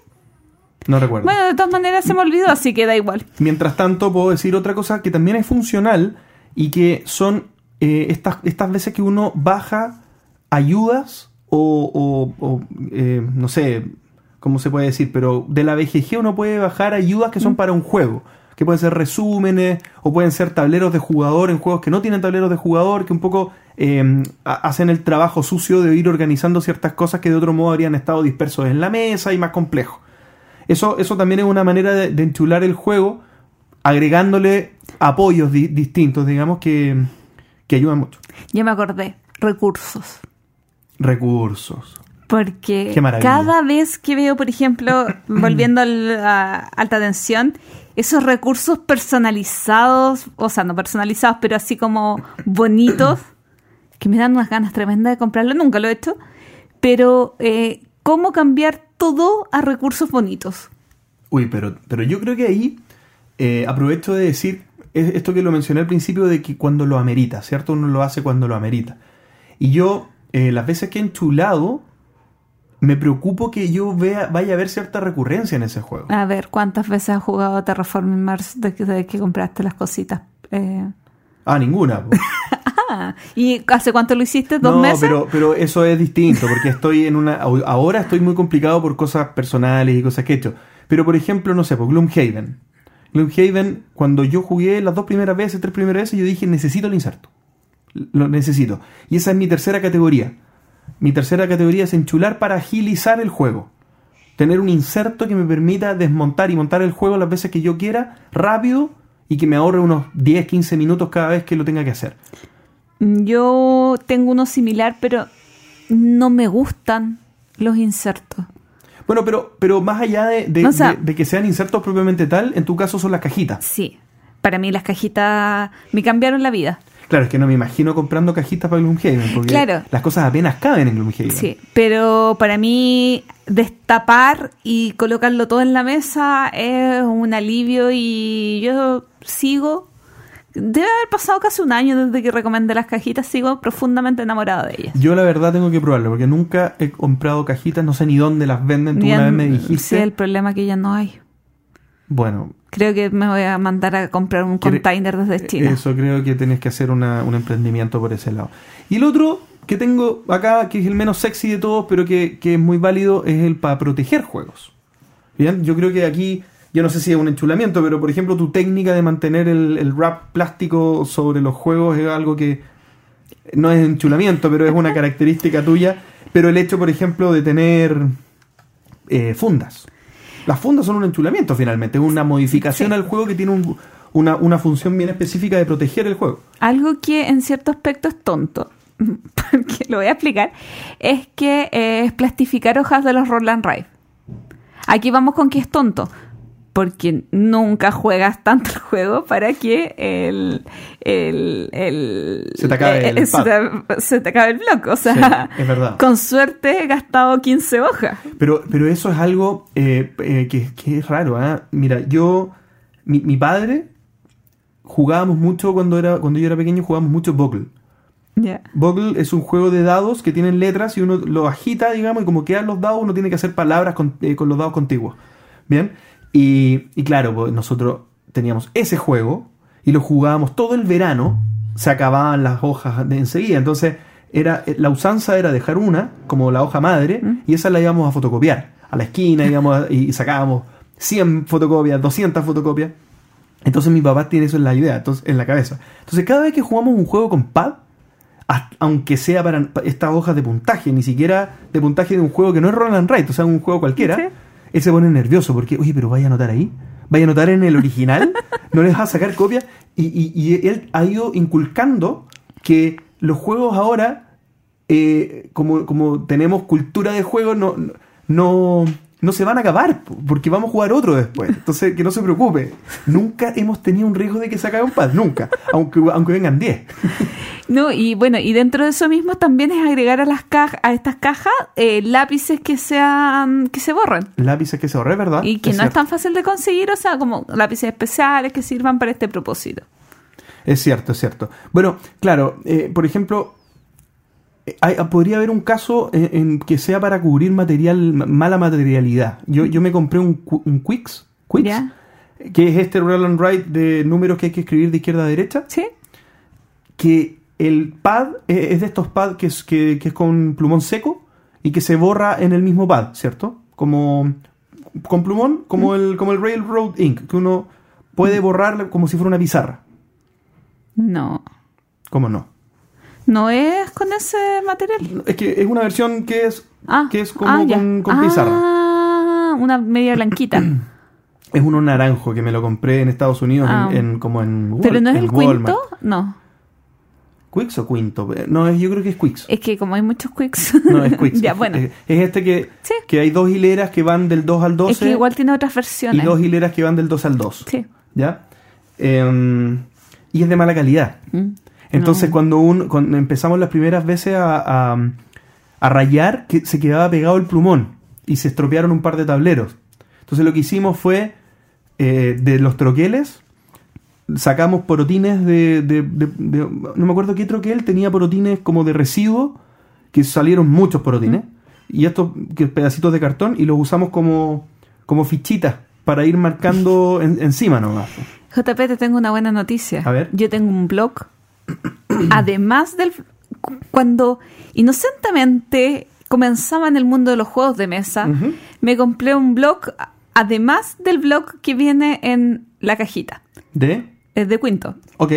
No recuerdo. Bueno, de todas maneras se me olvidó, así que da igual. Mientras tanto, puedo decir otra cosa que también es funcional y que son eh, estas, estas veces que uno baja ayudas o, o- o, eh, no sé cómo se puede decir, pero de la BGG uno puede bajar ayudas que son para un juego, que pueden ser resúmenes o pueden ser tableros de jugador en juegos que no tienen tableros de jugador, que un poco eh, ha- hacen el trabajo sucio de ir organizando ciertas cosas que de otro modo habrían estado dispersos en la mesa y más complejo. Eso, eso también es una manera de, de enchular el juego, agregándole apoyos di- distintos, digamos, que, que ayudan mucho. Ya me acordé. Recursos. Recursos. Porque cada vez que veo, por ejemplo, volviendo a alta tensión, esos recursos personalizados, o sea, no personalizados, pero así como bonitos, que me dan unas ganas tremendas de comprarlo. Nunca lo he hecho. Pero, eh, ¿cómo cambiar todo a recursos bonitos? Uy, pero, pero yo creo que ahí eh, aprovecho de decir es- esto que lo mencioné al principio de que cuando lo amerita, ¿cierto? Uno lo hace cuando lo amerita. Y yo, eh, las veces que he enchulado, me preocupo que yo vea, vaya a haber cierta recurrencia en ese juego. A ver, ¿cuántas veces has jugado Terraforming Mars desde desde que compraste las cositas? Eh, Ah, ninguna. po. ah, ¿Y hace cuánto lo hiciste? ¿Dos no, meses? pero, pero eso es distinto, porque estoy en una... Ahora estoy muy complicado por cosas personales y cosas que he hecho. Pero, por ejemplo, no sé, por Gloomhaven. Gloomhaven, cuando yo jugué las dos primeras veces, tres primeras veces, yo dije, necesito el inserto. Lo necesito. Y esa es mi tercera categoría. Mi tercera categoría es enchular para agilizar el juego. Tener un inserto que me permita desmontar y montar el juego las veces que yo quiera, rápido, y que me ahorre unos 10, 15 minutos cada vez que lo tenga que hacer. Yo tengo uno similar, pero no me gustan los insertos. Bueno, pero, pero más allá de, de- O sea- de- de que sean insertos propiamente tal, en tu caso son las cajitas. Sí, para mí las cajitas me cambiaron la vida. Claro, es que no me imagino comprando cajitas para Gloomhaven, porque Claro. las cosas apenas caben en Gloomhaven. Sí, pero para mí destapar y colocarlo todo en la mesa es un alivio y yo sigo, debe haber pasado casi un año desde que recomendé las cajitas, sigo profundamente enamorada de ellas. Yo la verdad tengo que probarlo, porque nunca he comprado cajitas, no sé ni dónde las venden. Tú Ya una vez me dijiste. Sí, el problema que ya no hay. Bueno, Creo que me voy a mandar a comprar un container desde China. eso creo que tenés que hacer una- un emprendimiento por ese lado. Y el otro que tengo acá, que es el menos sexy de todos, pero que, que es muy válido, es el para proteger juegos. Bien, yo creo que aquí, yo no sé si es un enchulamiento, pero por ejemplo tu técnica de mantener el, el wrap plástico sobre los juegos es algo que no es enchulamiento, pero es una característica tuya. Pero el hecho, por ejemplo, de tener eh, fundas. Las fundas son un enchulamiento finalmente, es una modificación Sí. al juego que tiene un- una, una función bien específica de proteger el juego. Algo que en cierto aspecto es tonto, porque lo voy a explicar, es que eh, es plastificar hojas de los Roland Rive. Aquí vamos con que es tonto, porque nunca juegas tanto el juego para que el... el, el- Se te acabe el se, te, se te acabe el bloque. O sea, Sí, es verdad. con suerte he gastado 15 hojas. Pero, pero eso es algo eh, eh, que, que es raro. ¿ah? Mira, yo, mi, mi padre, jugábamos mucho cuando, era, cuando yo era pequeño, jugábamos mucho Boggle. Ya. Boggle es un juego de dados que tienen letras y uno lo agita, digamos, y como quedan los dados, uno tiene que hacer palabras con, eh, con los dados contiguos. Bien, y, y claro, pues nosotros teníamos ese juego y lo jugábamos todo el verano, se acababan las hojas de enseguida. Entonces, era, eh, la usanza era dejar una, como la hoja madre, y esa la íbamos a fotocopiar a la esquina, íbamos a- y sacábamos 100 fotocopias, 200 fotocopias. Entonces mi papá tiene eso en la idea, entonces, en la cabeza. Entonces cada vez que jugamos un juego con pad, aunque sea para pa- estas hojas de puntaje, ni siquiera de puntaje de un juego que no es Roll and Write, o sea, un juego cualquiera, Sí. Él se pone nervioso porque, oye, pero vaya a anotar ahí, vaya a anotar en el original, no les va a sacar copia, y, y- él ha ido inculcando que los juegos ahora, eh, como, como tenemos cultura de juego, no, no, no se van a acabar, po, porque vamos a jugar otro después. Entonces, que no se preocupe. Nunca hemos tenido un riesgo de que se acabe un pad, nunca, aunque, aunque vengan 10. No, y bueno, y dentro de eso mismo también es agregar a las cajas, a estas cajas, eh, lápices que sean, que se borren. Lápices que se ahorré, ¿verdad? Y que Es no es tan fácil de conseguir, o sea, como lápices especiales que sirvan para este propósito. Es cierto, es cierto. Bueno, claro, eh, por ejemplo, hay- podría haber un caso en, en que sea para cubrir material mala materialidad. Yo, yo me compré un, un Quicks, Quicks, ¿Ya? que es este roll and write de números que hay que escribir de izquierda a derecha, ¿Sí? que el pad eh, es de estos pads que es, que, que es con plumón seco y que se borra en el mismo pad, ¿cierto? Como con plumón, como el, como el Railroad Ink, que uno puede borrar como si fuera una pizarra. No. ¿Cómo no? ¿No es con ese material? Es que es una versión que es, Ah, que es como ah, con, con pizarra. Ah, una media blanquita. Es uno naranjo que me lo compré en Estados Unidos, en- Ah. en, como en, Wal- ¿Pero no es el Walmart. quinto? No. ¿Quicks o quinto? No, es, yo creo que es Quicks. Es que como hay muchos quicks. No, es Quicks. ya, bueno. Es, es este que, Sí. que hay dos hileras que van del 2 al 12 Es que igual tiene otras y versiones. dos hileras que van del 2 al 2. Sí. ¿Ya? Em, y es de mala calidad. Mm. Entonces, No. cuando, un, cuando empezamos las primeras veces a, a- a rayar, que se quedaba pegado el plumón y se estropearon un par de tableros. Entonces, lo que hicimos fue eh, de los troqueles, sacamos porotines de, de- de- de- No me acuerdo qué troquel tenía porotines como de residuo, que salieron muchos porotines, y estos que pedacitos de cartón, y los usamos como, como fichitas para ir marcando en- encima nomás. JP, te tengo una buena noticia. A ver. Yo tengo un blog. Además del. cu- Cuando inocentemente comenzaba en el mundo de los juegos de mesa, me compré un blog, además del blog que viene en la cajita. ¿De? Es de Quinto. Ok.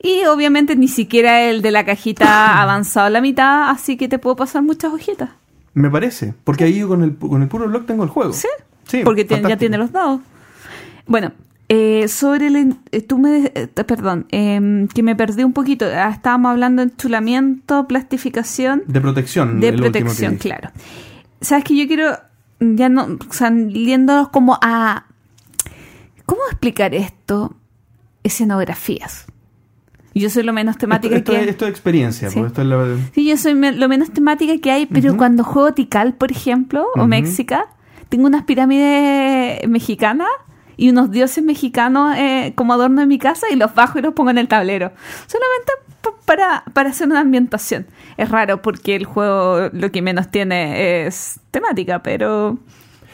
Y obviamente ni siquiera el de la cajita ha avanzado a la mitad, así que te puedo pasar muchas hojitas. Me parece. Porque ahí yo con el, con el puro blog tengo el juego. Sí. Sí, porque ya tiene los dados. Bueno, eh, sobre el... eh, Tú me... eh, perdón, em, que me perdí un poquito. Ah, Estábamos hablando de enchulamiento, plastificación, De protección. de protección, claro. Sabes que yo quiero, ya no, yendo como a... ¿Cómo explicar esto? Escenografías. Yo soy lo menos temática Esto, esto que... es, esto es experiencia. Sí. porque esto es la- Sí, yo soy me- lo menos temática que hay, pero cuando juego Tikal, por ejemplo, o Ujú. Méxica, tengo unas pirámides mexicanas y unos dioses mexicanos eh, como adorno en mi casa y los bajo y los pongo en el tablero. Solamente para, para hacer una ambientación. Es raro porque el juego lo que menos tiene es temática, pero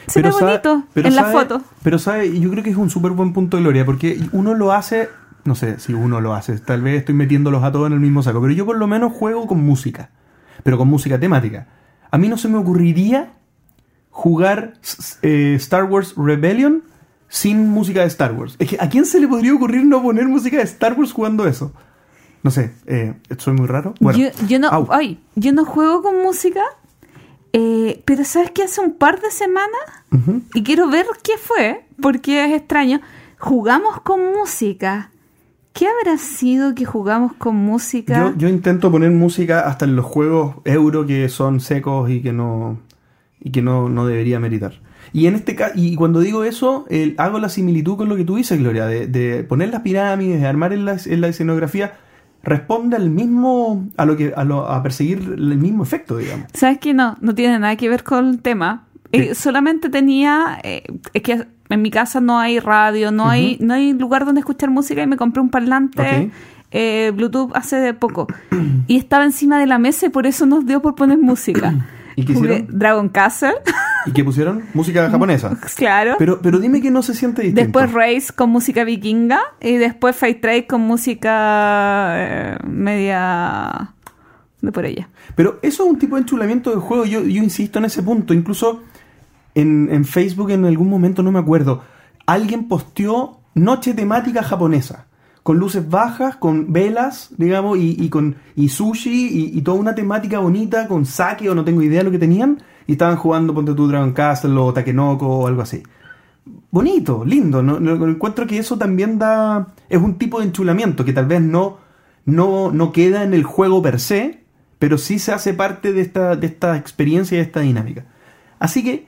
se ve sabe- bonito pero en la foto. Pero sabe, yo creo que es un súper buen punto de gloria, porque uno lo hace, no sé si uno lo hace, tal vez estoy metiéndolos a todos en el mismo saco, pero yo por lo menos juego con música, pero con música temática. A mí no se me ocurriría jugar eh, Star Wars Rebellion sin música de Star Wars. Es que, ¿a quién se le podría ocurrir no poner música de Star Wars jugando eso? No sé, eh, ¿soy muy raro? Bueno, yo, yo no, au. ay, yo no juego con música, eh, pero ¿sabes que Hace un par de semanas y quiero ver qué fue, porque es extraño. Jugamos con música. ¿Qué habrá sido que jugamos con música? Yo, yo intento poner música hasta en los juegos euro que son secos y que no y que no, no debería meritar. Y en este caso, y cuando digo eso, el- hago la similitud con lo que tú dices, Gloria, de, de poner las pirámides, de armar en la, en la escenografía, responde al mismo, a lo que, a, lo- a perseguir el mismo efecto, digamos. ¿Sabes que no? No tiene nada que ver con el tema. Eh, solamente tenía. eh, es que en mi casa no hay radio, no, hay, no hay lugar donde escuchar música y me compré un parlante eh, Bluetooth hace poco. y estaba encima de la mesa y por eso nos dio por poner música. ¿Y qué hicieron? Dragon Castle, ¿Y qué pusieron? Música japonesa. claro. Pero, pero dime que no se siente distinto. Después Race con música vikinga y después Fight Trade con música eh, media de por ella. Pero eso es un tipo de enchulamiento del juego, yo, yo insisto en ese punto. Incluso en, en Facebook en algún momento, no me acuerdo, alguien posteó noche temática japonesa. Con luces bajas, con velas, digamos, y, y con sushi y, toda una temática bonita con sake o no tengo idea de lo que tenían y estaban jugando ponte tu Dragon Castle o Takenoko o algo así. Bonito, lindo. No- encuentro que eso también da es un tipo de enchulamiento que tal vez no no no queda en el juego per se, pero sí se hace parte de esta de esta experiencia y de esta dinámica. Así que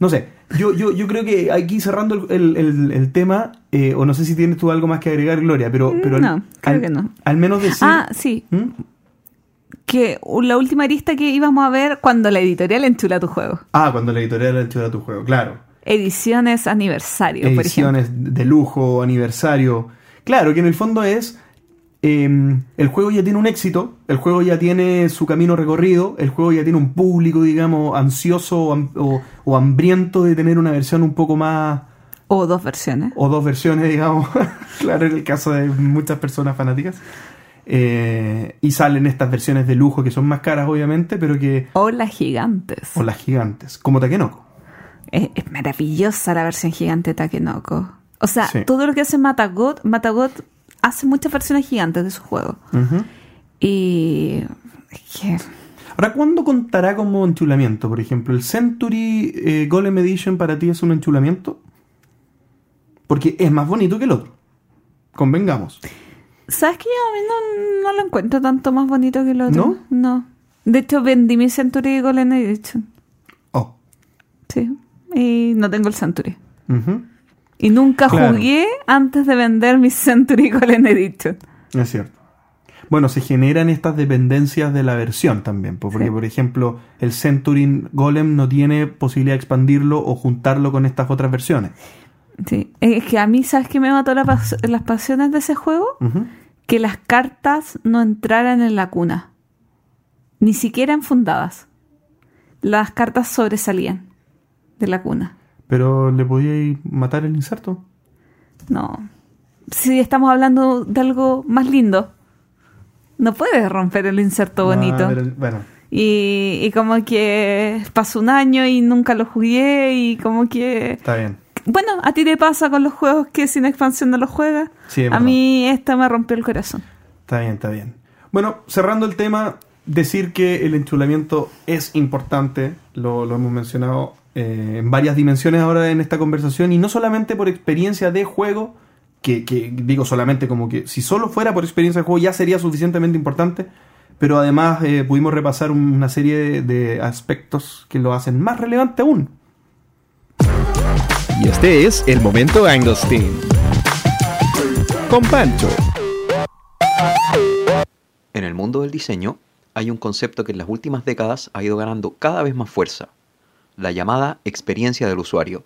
no sé, yo, yo, yo creo que aquí cerrando el, el- el- tema, eh, o no sé si tienes tú algo más que agregar, Gloria, pero, pero No, creo al, que no. al menos decir... Ah, sí. ¿Mm? Que la última arista que íbamos a ver cuando la editorial enchula tu juego. Ah, cuando la editorial enchula tu juego, claro. Ediciones aniversario, por ejemplo. Ediciones de lujo, aniversario. Claro, que en el fondo es... eh, el juego ya tiene un éxito, el juego ya tiene su camino recorrido, el juego ya tiene un público, digamos, ansioso o, ham- o- o hambriento de tener una versión un poco más... O dos versiones. o dos versiones, digamos, claro, en el caso de muchas personas fanáticas. Eh, y salen estas versiones de lujo que son más caras, obviamente, pero que. O las gigantes. O las gigantes, como Takenoko. Es, es maravillosa la versión gigante de Takenoko. O sea, Sí. todo lo que hace Matagot, Matagot hace muchas versiones gigantes de su juego. Y. Ahora, ¿cuándo contará como enchulamiento? Por ejemplo, ¿el Century eh, Golem Edition para ti es un enchulamiento? Porque es más bonito que el otro. Convengamos. ¿Sabes que yo a mí no, no lo encuentro tanto más bonito que el otro? ¿No? No. De hecho, vendí mi Century Golden Edition. Oh. Sí. Y no tengo el Century. Ujú. Y nunca Claro. jugué antes de vender mi Century Golden Edition. Es cierto. Bueno, se generan estas dependencias de la versión también, porque Sí. por ejemplo el Century Golem no tiene posibilidad de expandirlo o juntarlo con estas otras versiones. Sí. Es que a mí, ¿sabes qué me mató la pas- las pasiones de ese juego? Que las cartas no entraran en la cuna. Ni siquiera enfundadas. Las cartas sobresalían de la cuna. Pero le podíais matar el inserto. No. Si estamos hablando de algo más lindo, no puedes romper el inserto bonito. Ah, pero, bueno, Y, y como que pasó un año y nunca lo jugué y como que... está bien. Bueno, a ti te pasa con los juegos que sin expansión no los juegas. Sí, a mí esta me rompió el corazón. Está bien, está bien. Bueno, cerrando el tema, decir que el enchulamiento es importante, lo, lo hemos mencionado eh, en varias dimensiones ahora en esta conversación, y no solamente por experiencia de juego, que, que digo solamente como que si solo fuera por experiencia de juego ya sería suficientemente importante, pero además eh, pudimos repasar una serie de, de aspectos que lo hacen más relevante aún. Y este es el momento Anglestein. Con Pancho. En el mundo del diseño hay un concepto que en las últimas décadas ha ido ganando cada vez más fuerza, la llamada experiencia del usuario.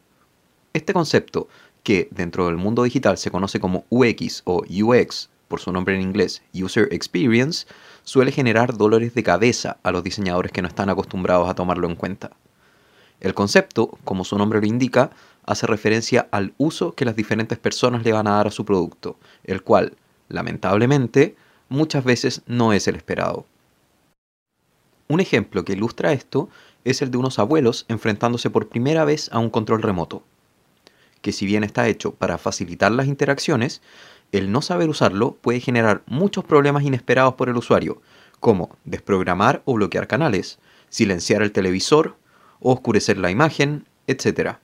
Este concepto, que dentro del mundo digital se conoce como UX o UX, por su nombre en inglés, User Experience, suele generar dolores de cabeza a los diseñadores que no están acostumbrados a tomarlo en cuenta. El concepto, como su nombre lo indica, hace referencia al uso que las diferentes personas le van a dar a su producto, el cual, lamentablemente, muchas veces no es el esperado. Un ejemplo que ilustra esto es el de unos abuelos enfrentándose por primera vez a un control remoto, que si bien está hecho para facilitar las interacciones, el no saber usarlo puede generar muchos problemas inesperados por el usuario, como desprogramar o bloquear canales, silenciar el televisor oscurecer la imagen, etc.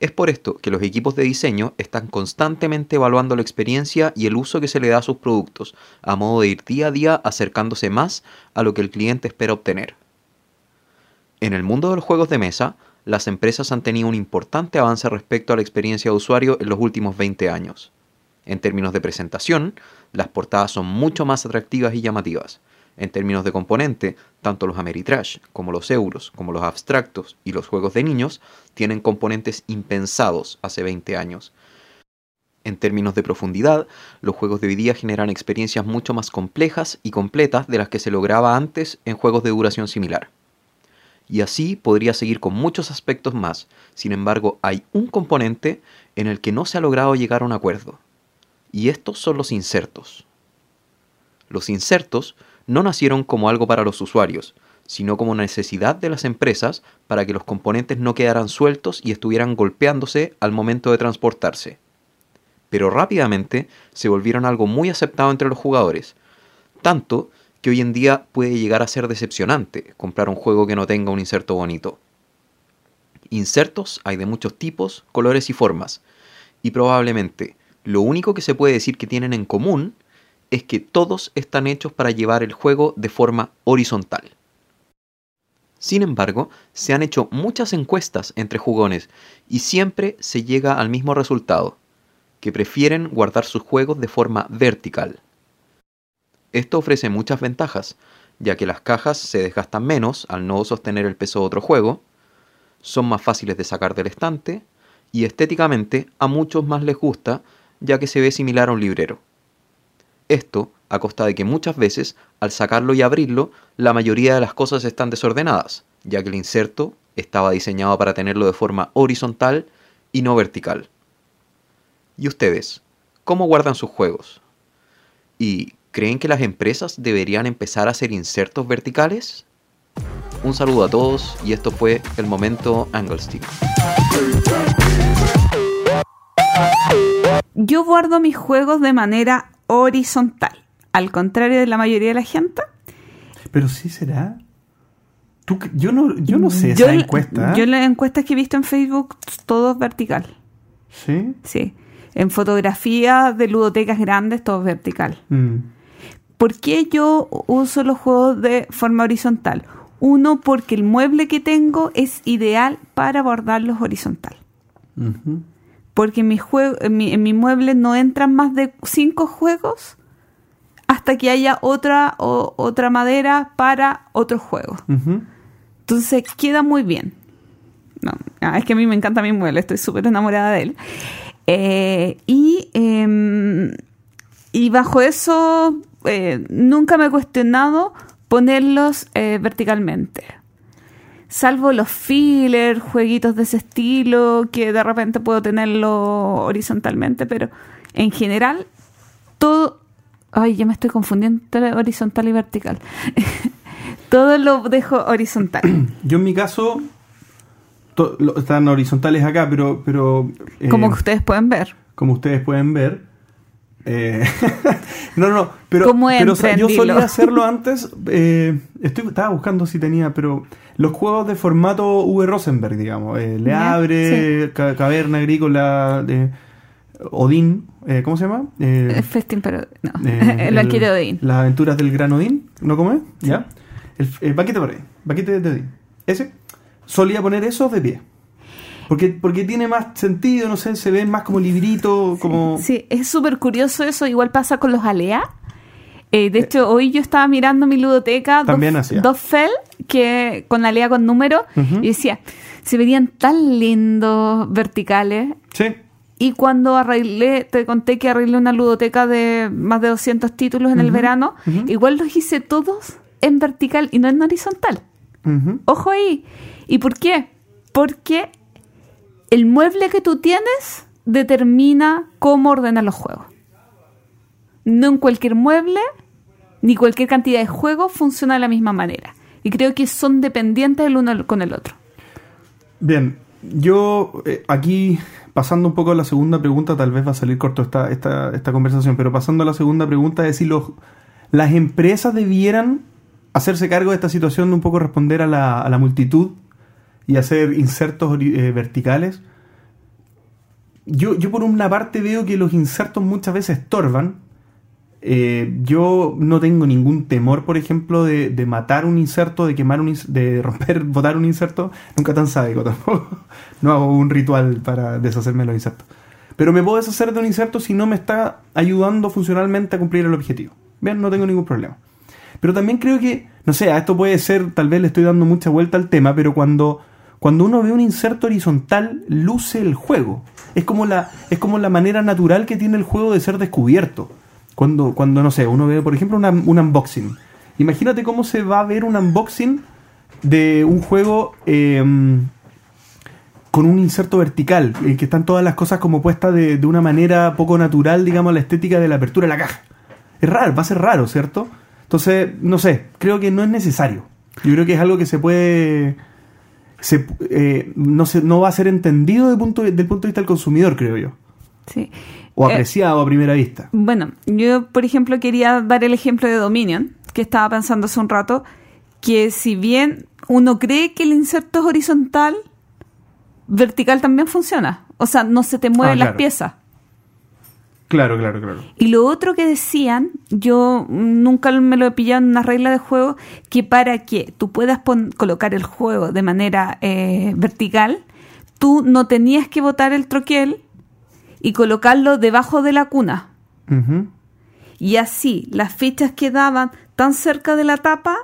Es por esto que los equipos de diseño están constantemente evaluando la experiencia y el uso que se le da a sus productos, a modo de ir día a día acercándose más a lo que el cliente espera obtener. En el mundo de los juegos de mesa, las empresas han tenido un importante avance respecto a la experiencia de usuario en los últimos 20 años. En términos de presentación, las portadas son mucho más atractivas y llamativas. En términos de componente, tanto los Ameritrash como los euros, como los abstractos y los juegos de niños tienen componentes impensados hace 20 años. En términos de profundidad, los juegos de hoy día generan experiencias mucho más complejas y completas de las que se lograba antes en juegos de duración similar. Y así podría seguir con muchos aspectos más, sin embargo hay un componente en el que no se ha logrado llegar a un acuerdo. Y estos son los insertos. Los insertos no nacieron como algo para los usuarios, sino como necesidad de las empresas para que los componentes no quedaran sueltos y estuvieran golpeándose al momento de transportarse. pero rápidamente se volvieron algo muy aceptado entre los jugadores. Tanto que hoy en día puede llegar a ser decepcionante comprar un juego que no tenga un inserto bonito. Insertos hay de muchos tipos, colores y formas, y probablemente lo único que se puede decir que tienen en común es que todos están hechos para llevar el juego de forma horizontal. Sin embargo, se han hecho muchas encuestas entre jugones y siempre se llega al mismo resultado, que prefieren guardar sus juegos de forma vertical. Esto ofrece muchas ventajas, ya que las cajas se desgastan menos al no sostener el peso de otro juego, son más fáciles de sacar del estante y estéticamente a muchos más les gusta ya que se ve similar a un librero. Esto a costa de que muchas veces, al sacarlo y abrirlo, la mayoría de las cosas están desordenadas, ya que el inserto estaba diseñado para tenerlo de forma horizontal y no vertical. ¿Y ustedes? ¿Cómo guardan sus juegos? ¿Y creen que las empresas deberían empezar a hacer insertos verticales? Un saludo a todos y esto fue el momento Anglestick. Yo guardo mis juegos de manera horizontal, al contrario de la mayoría de la gente. Pero sí será. Tú, yo, no, yo no sé yo, esa encuesta. Yo las encuestas que he visto en Facebook, todo es vertical. ¿Sí? Sí. En fotografías de ludotecas grandes, todo es vertical. Mm. ¿Por qué yo uso los juegos de forma horizontal? Uno, porque el mueble que tengo es ideal para guardarlos horizontal. Porque en mi, juego, en, mi, en mi mueble no entran más de cinco juegos hasta que haya otra, o, otra madera para otro juego. Entonces queda muy bien. No, ah, es que a mí me encanta mi mueble, estoy súper enamorada de él. Eh, y, eh, y bajo eso eh, nunca me he cuestionado ponerlos eh, verticalmente. Salvo los fillers, jueguitos de ese estilo, que de repente puedo tenerlo horizontalmente, pero en general todo... Ay, ya me estoy confundiendo entre horizontal y vertical. todo lo dejo horizontal. Yo en mi caso, están horizontales acá, pero... pero eh, como que ustedes pueden ver. como ustedes pueden ver. Eh, no, no, pero, ¿Cómo pero entran? yo solía hacerlo antes. eh, estoy, estaba buscando si tenía, pero los juegos de formato V. Rosenberg, digamos. eh, Le Abre, Ca- Caverna Agrícola, de Odín, eh, ¿cómo se llama? Eh, El festín, pero no. eh, el banquete de Odín. Las aventuras del gran Odín, ¿no come? ¿Ya? El, el banquete por ahí, banquete de Odín. Ese, solía poner esos de pie. Porque, porque tiene más sentido, no sé, se ven más como librito, como... Sí, es súper curioso eso. Igual pasa con los Alea. Eh, de hecho, hoy yo estaba mirando mi ludoteca, También dos, dos Fel, que con Alea con número, y decía, se verían tan lindos verticales. Sí, Y cuando arreglé, te conté que arreglé una ludoteca de más de 200 títulos en el verano, igual los hice todos en vertical y no en horizontal. Ojo ahí. ¿Y por qué? Porque el mueble que tú tienes determina cómo ordenar los juegos. No en cualquier mueble ni cualquier cantidad de juegos funciona de la misma manera. Y creo que son dependientes el uno con el otro. Bien, yo eh, aquí, pasando un poco a la segunda pregunta, tal vez va a salir corto esta, esta, esta conversación, pero pasando a la segunda pregunta, es si los, las empresas debieran hacerse cargo de esta situación de un poco responder a la, a la multitud y hacer insertos eh, verticales. Yo, yo por una parte veo que los insertos muchas veces estorban. Eh, yo no tengo ningún temor, por ejemplo, de, de matar un inserto, de quemar un de romper, botar un inserto. Nunca tan sádico tampoco. No hago un ritual para deshacerme de los insertos. Pero me puedo deshacer de un inserto si no me está ayudando funcionalmente a cumplir el objetivo. Bien, no tengo ningún problema. Pero también creo que, no sé, a esto puede ser, tal vez le estoy dando mucha vuelta al tema, pero cuando, cuando uno ve un inserto horizontal, luce el juego. Es como la, es como la manera natural que tiene el juego de ser descubierto. Cuando, cuando no sé, uno ve, por ejemplo, una- un unboxing. Imagínate cómo se va a ver un unboxing de un juego eh, con un inserto vertical, eh, que están todas las cosas como puestas de, de una manera poco natural, digamos, la estética de la apertura de la caja. Es raro, va a ser raro, ¿cierto? Entonces, no sé, creo que no es necesario. Yo creo que es algo que se puede... Se, eh, no, se, no va a ser entendido del punto, del punto de vista del consumidor, creo yo. Sí. O Eh, apreciado a primera vista. Bueno, yo, por ejemplo, quería dar el ejemplo de Dominion, que estaba pensando hace un rato, que si bien uno cree que el inserto es horizontal, vertical también funciona. O sea, no se te mueven Ah, las piezas. Claro, claro, claro. Y lo otro que decían, yo nunca me lo he pillado en una regla de juego, que para que tú puedas colocar el juego de manera eh, vertical, tú no tenías que botar el troquel y colocarlo debajo de la cuna. Y así las fichas quedaban tan cerca de la tapa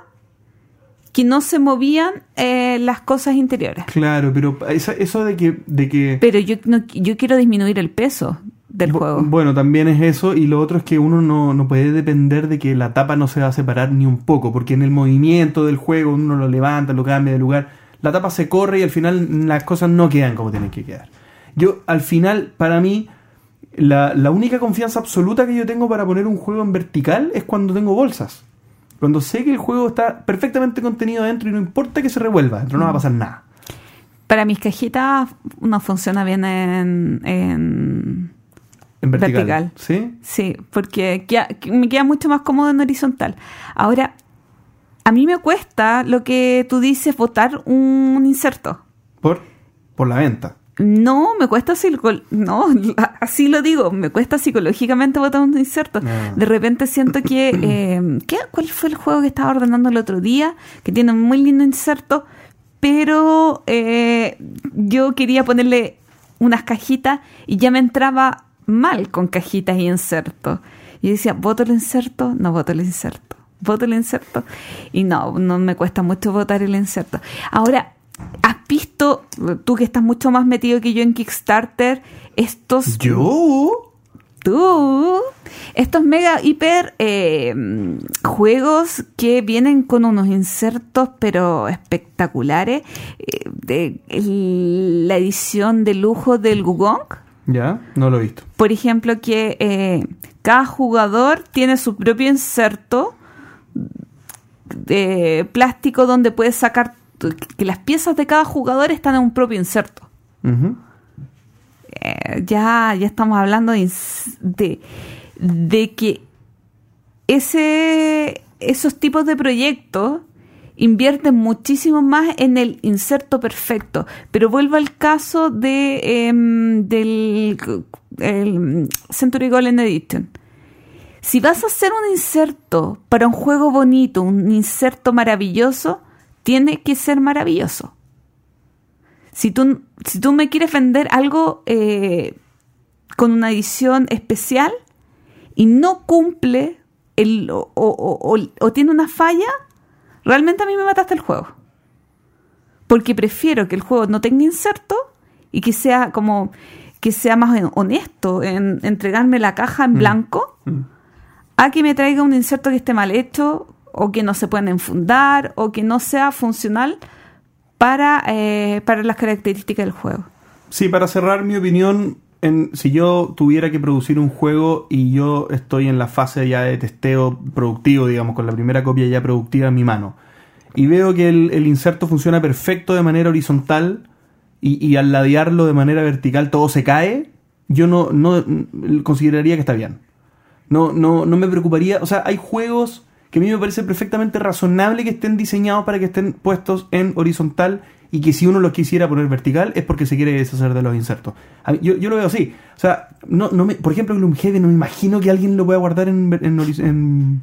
que no se movían eh, las cosas interiores. Claro, pero eso de que... De que Pero yo, no, yo quiero disminuir el peso del juego. Bueno, también es eso, y lo otro es que uno no, no puede depender de que la tapa no se va a separar ni un poco, porque en el movimiento del juego uno lo levanta, lo cambia de lugar, la tapa se corre y al final las cosas no quedan como tienen que quedar. Yo, al final, para mí, la, la única confianza absoluta que yo tengo para poner un juego en vertical es cuando tengo bolsas. Cuando sé que el juego está perfectamente contenido adentro y no importa que se revuelva, dentro no va a pasar nada. Para mis cajitas no funciona bien en, en- En vertical. Vertical. ¿Sí? Sí, porque queda- me queda mucho más cómodo en horizontal. Ahora, a mí me cuesta lo que tú dices, botar un inserto. Por, por la venta. No, me cuesta no, así lo digo, me cuesta psicológicamente botar un inserto. Ah. De repente siento que eh, ¿qué? ¿cuál fue el juego que estaba ordenando el otro día? Que tiene un muy lindo inserto, pero eh, yo quería ponerle unas cajitas y ya me entraba mal con cajitas y insertos. Y decía, ¿voto el inserto? No voto el inserto. ¿Voto el inserto? Y no, no me cuesta mucho votar el inserto. Ahora, ¿has visto, tú que estás mucho más metido que yo en Kickstarter, estos ¿Yo? tú estos mega hiper eh, juegos que vienen con unos insertos pero espectaculares eh, de el- la edición de lujo del Gugong ¿Ya? No lo he visto. por ejemplo que eh, cada jugador tiene su propio inserto de plástico donde puedes sacar que las piezas de cada jugador están en un propio inserto eh, ya, ya estamos hablando de, de, de que ese, esos tipos de proyectos invierten muchísimo más en el inserto perfecto. Pero vuelvo al caso de em, del el Century Golden Edition. Si vas a hacer un inserto para un juego bonito, un inserto maravilloso, tiene que ser maravilloso. Si tú, si tú me quieres vender algo eh, con una edición especial y no cumple el, o tiene una falla, realmente a mí me mataste el juego. Porque prefiero que el juego no tenga inserto y que sea como que sea más honesto en entregarme la caja en blanco a que me traiga un inserto que esté mal hecho o que no se pueda enfundar o que no sea funcional para, eh, para las características del juego. Sí, para cerrar mi opinión, en, si yo tuviera que producir un juego y yo estoy en la fase ya de testeo productivo, digamos, con la primera copia ya productiva en mi mano, y veo que el, inserto funciona perfecto de manera horizontal y, y al ladearlo de manera vertical todo se cae, yo no, no mm, consideraría que está bien. No, no, no me preocuparía. O sea, hay juegos que a mí me parece perfectamente razonable que estén diseñados para que estén puestos en horizontal y que si uno los quisiera poner vertical es porque se quiere deshacer de los insertos. Mí- yo, yo lo veo así. O sea, no, no me, por ejemplo, Gloomhaven no me imagino que alguien lo pueda guardar en, en, horiz- en,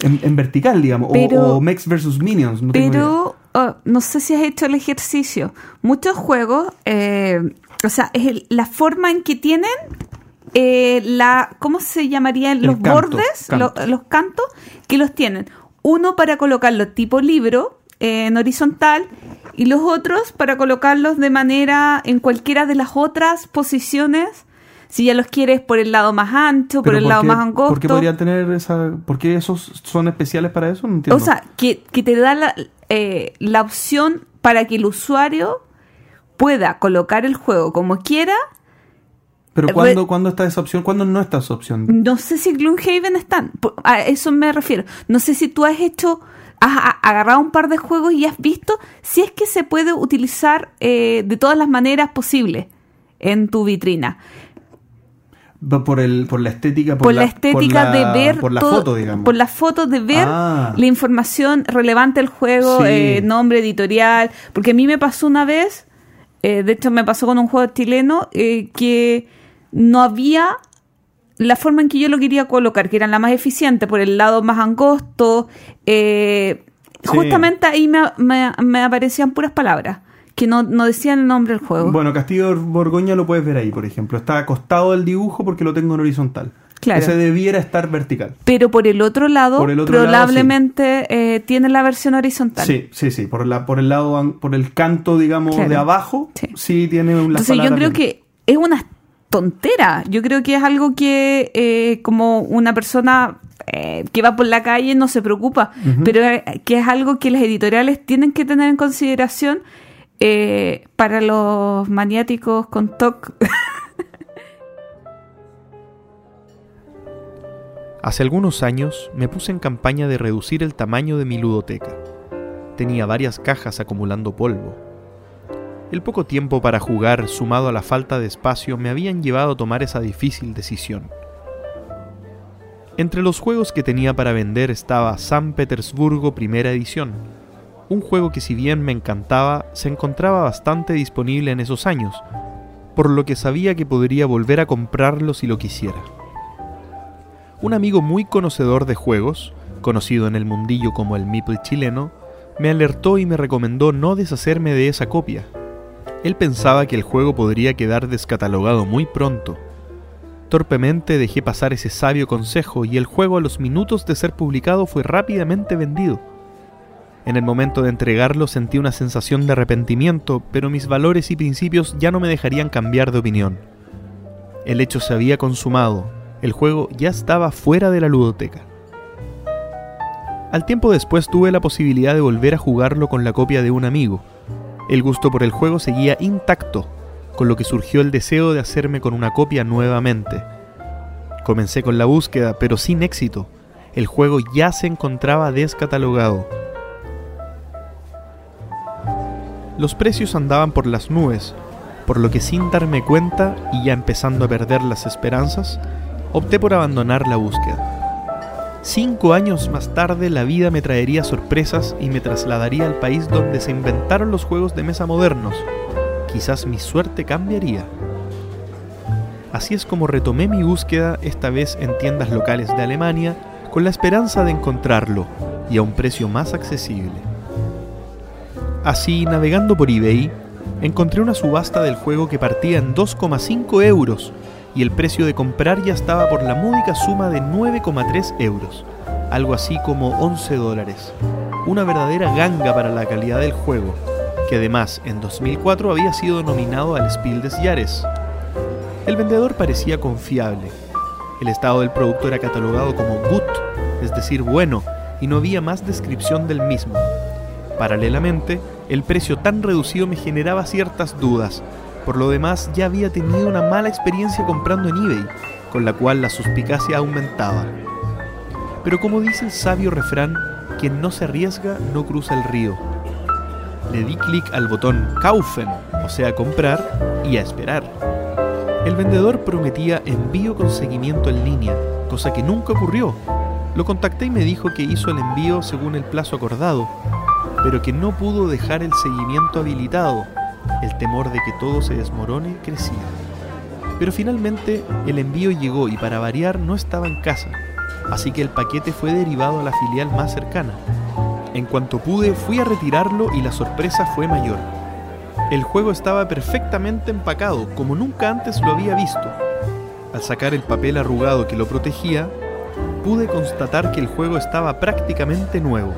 en- en vertical, digamos. O- Pero- o, Mex vs. Minions. no. Pero oh, no sé si has hecho el ejercicio. Muchos juegos, eh, o sea, es el- la forma en que tienen eh, la, ¿cómo se llamarían? Los canto, bordes, canto. lo- los cantos, que los tienen. Uno para colocarlo tipo libro eh, en horizontal y los otros para colocarlos de manera en cualquiera de las otras posiciones. Si ya los quieres por el lado más ancho, por el lado qué- más angosto. ¿Por qué podrían tener esa.? ¿Por qué esos son especiales para eso? No entiendo. O sea, que, que te da la, eh, la opción para que el usuario pueda colocar el juego como quiera. Pero re- ¿cuándo, ¿cuándo está esa opción? ¿Cuándo no está esa opción? No sé si Gloomhaven están. A eso me refiero. No sé si tú has hecho. Has agarrado un par de juegos y has visto si es que se puede utilizar eh, de todas las maneras posibles en tu vitrina. Por, el, por la estética, por, la, estética por de la- ver Por la todo- foto, digamos. por la foto de ver Ah. la información relevante del juego Sí. eh, nombre editorial porque a mí me pasó una vez eh, de hecho me pasó con un juego chileno eh, que no había la forma en que yo lo quería colocar que era la más eficiente por el lado más angosto eh, Sí. justamente ahí me, me- me aparecían puras palabras que no, no decían el nombre del juego Bueno, Castillo de Borgoña lo puedes ver ahí, por ejemplo. Está acostado el dibujo porque lo tengo en horizontal. Claro. Ese debiera estar vertical. pero por el otro lado Por el otro lado, probablemente eh, tiene la versión horizontal Sí, sí, sí. Por, la, por el lado, por el canto, digamos, Claro. de abajo, Sí. sí, tiene un Entonces yo creo que es una tontera. Yo creo que es algo que eh, como una persona eh, que va por la calle no se preocupa, pero eh, que es algo que las editoriales tienen que tener en consideración eh, para los maniáticos con TOC. Hace algunos años me puse en campaña de reducir el tamaño de mi ludoteca. Tenía varias cajas acumulando polvo. El poco tiempo para jugar sumado a la falta de espacio me habían llevado a tomar esa difícil decisión. Entre los juegos que tenía para vender estaba San Petersburgo Primera Edición, un juego que si bien me encantaba, se encontraba bastante disponible en esos años, por lo que sabía que podría volver a comprarlo si lo quisiera. Un amigo muy conocedor de juegos, conocido en el mundillo como el Meeple chileno, me alertó y me recomendó no deshacerme de esa copia. Él pensaba que el juego podría quedar descatalogado muy pronto. Torpemente dejé pasar ese sabio consejo y el juego a los minutos de ser publicado fue rápidamente vendido. En el momento de entregarlo sentí una sensación de arrepentimiento, pero mis valores y principios ya no me dejarían cambiar de opinión. El hecho se había consumado, el juego ya estaba fuera de la ludoteca. Al tiempo después tuve la posibilidad de volver a jugarlo con la copia de un amigo. El gusto por el juego seguía intacto, con lo que surgió el deseo de hacerme con una copia nuevamente. Comencé con la búsqueda, pero sin éxito. El juego ya se encontraba descatalogado. Los precios andaban por las nubes, por lo que sin darme cuenta y ya empezando a perder las esperanzas, opté por abandonar la búsqueda. Cinco años más tarde la vida me traería sorpresas y me trasladaría al país donde se inventaron los juegos de mesa modernos. Quizás mi suerte cambiaría. Así es como retomé mi búsqueda, esta vez en tiendas locales de Alemania, con la esperanza de encontrarlo y a un precio más accesible. Así, navegando por eBay, encontré una subasta del juego que partía en 2,5 euros y el precio de comprar ya estaba por la módica suma de 9,3 euros, algo así como 11 dólares. Una verdadera ganga para la calidad del juego, que además en 2004 había sido nominado al Spiel des Jahres. El vendedor parecía confiable. El estado del producto era catalogado como good, es decir, bueno, y no había más descripción del mismo. Paralelamente, el precio tan reducido me generaba ciertas dudas. Por lo demás, ya había tenido una mala experiencia comprando en eBay, con la cual la suspicacia aumentaba. Pero como dice el sabio refrán, quien no se arriesga no cruza el río. Le di clic al botón Kaufen, o sea, comprar, y a esperar. El vendedor prometía envío con seguimiento en línea, cosa que nunca ocurrió. Lo contacté y me dijo que hizo el envío según el plazo acordado, pero que no pudo dejar el seguimiento habilitado. El temor de que todo se desmorone crecía. Pero finalmente el envío llegó y para variar no estaba en casa, así que el paquete fue derivado a la filial más cercana. En cuanto pude fui a retirarlo y la sorpresa fue mayor. El juego estaba perfectamente empacado, como nunca antes lo había visto. Al sacar el papel arrugado que lo protegía, pude constatar que el juego estaba prácticamente nuevo.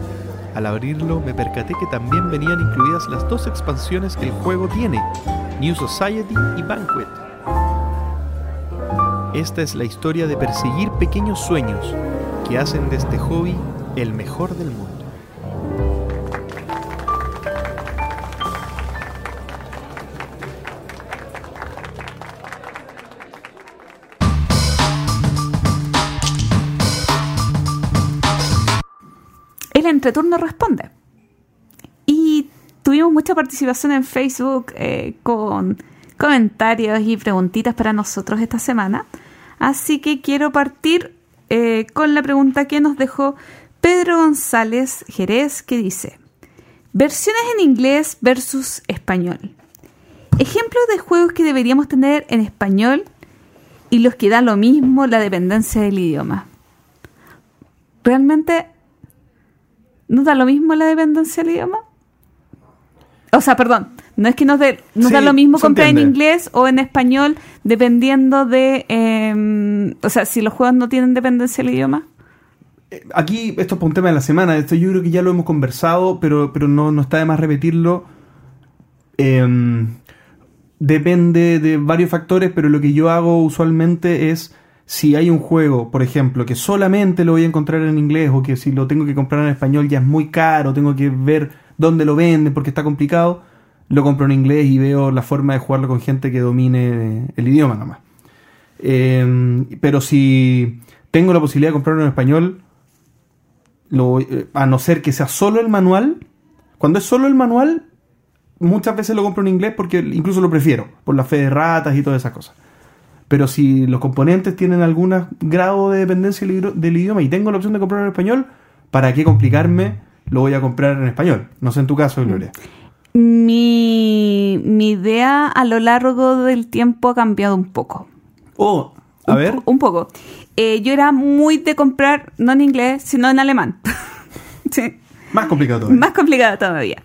Al abrirlo me percaté que también venían incluidas las dos expansiones que el juego tiene, New Society y Banquet. Esta es la historia de perseguir pequeños sueños que hacen de este hobby el mejor del mundo. El entreturno responde. Y tuvimos mucha participación en Facebook eh, con comentarios y preguntitas para nosotros esta semana. Así que quiero partir eh, con la pregunta que nos dejó Pedro González Jerez, que dice, versiones en inglés versus español. Ejemplos de juegos que deberíamos tener en español y los que da lo mismo la dependencia del idioma. ¿Realmente no da lo mismo la dependencia del idioma? O sea, perdón, no es que nos, dé- nos Sí, da lo mismo comprar en inglés o en español dependiendo de... eh, o sea, si los juegos no tienen dependencia del idioma. Eh, Aquí, esto es un tema de la semana. Esto yo creo que ya lo hemos conversado, pero, pero no, no está de más repetirlo. Em, depende de varios factores, pero lo que yo hago usualmente es si hay un juego, por ejemplo, que solamente lo voy a encontrar en inglés o que si lo tengo que comprar en español ya es muy caro, tengo que ver dónde lo venden porque está complicado, lo compro en inglés y veo la forma de jugarlo con gente que domine el idioma nomás. Em, pero si tengo la posibilidad de comprarlo en español, lo eh, a no ser que sea solo el manual, cuando es solo el manual, muchas veces lo compro en inglés porque incluso lo prefiero, por la fe de ratas y todas esas cosas. Pero si los componentes tienen algún grado de dependencia del idioma y tengo la opción de comprarlo en español, ¿para qué complicarme? Lo voy a comprar en español. No sé en tu caso, Gloria. Mi, mi idea a lo largo del tiempo ha cambiado un poco. Oh, a un, ver. po- Un poco. Eh, yo era muy de comprar, no en inglés, sino en alemán. sí. Más complicado todavía. Más complicado todavía.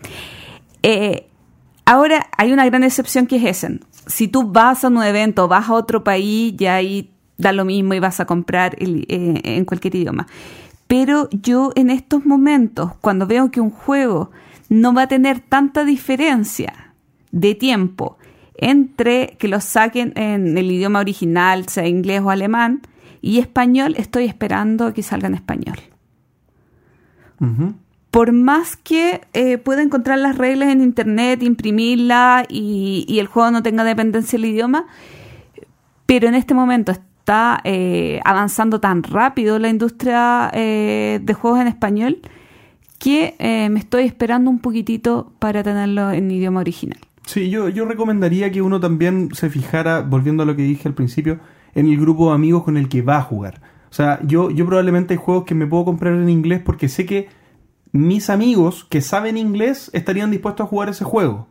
Eh, ahora hay una gran excepción que es Essen. Si tú vas a un evento, vas a otro país, ya ahí da lo mismo y vas a comprar el- eh, en cualquier idioma. Pero yo en estos momentos, cuando veo que un juego no va a tener tanta diferencia de tiempo entre que lo saquen en el idioma original, sea inglés o alemán, y español, estoy esperando que salga en español. Por más que eh, pueda encontrar las reglas en internet, imprimirlas y, y el juego no tenga dependencia del idioma, pero en este momento está eh, avanzando tan rápido la industria eh, de juegos en español que eh, me estoy esperando un poquitito para tenerlo en idioma original. Sí, yo, yo recomendaría que uno también se fijara, volviendo a lo que dije al principio, en el grupo de amigos con el que va a jugar. O sea, yo, yo probablemente hay juegos que me puedo comprar en inglés porque sé que mis amigos que saben inglés estarían dispuestos a jugar ese juego.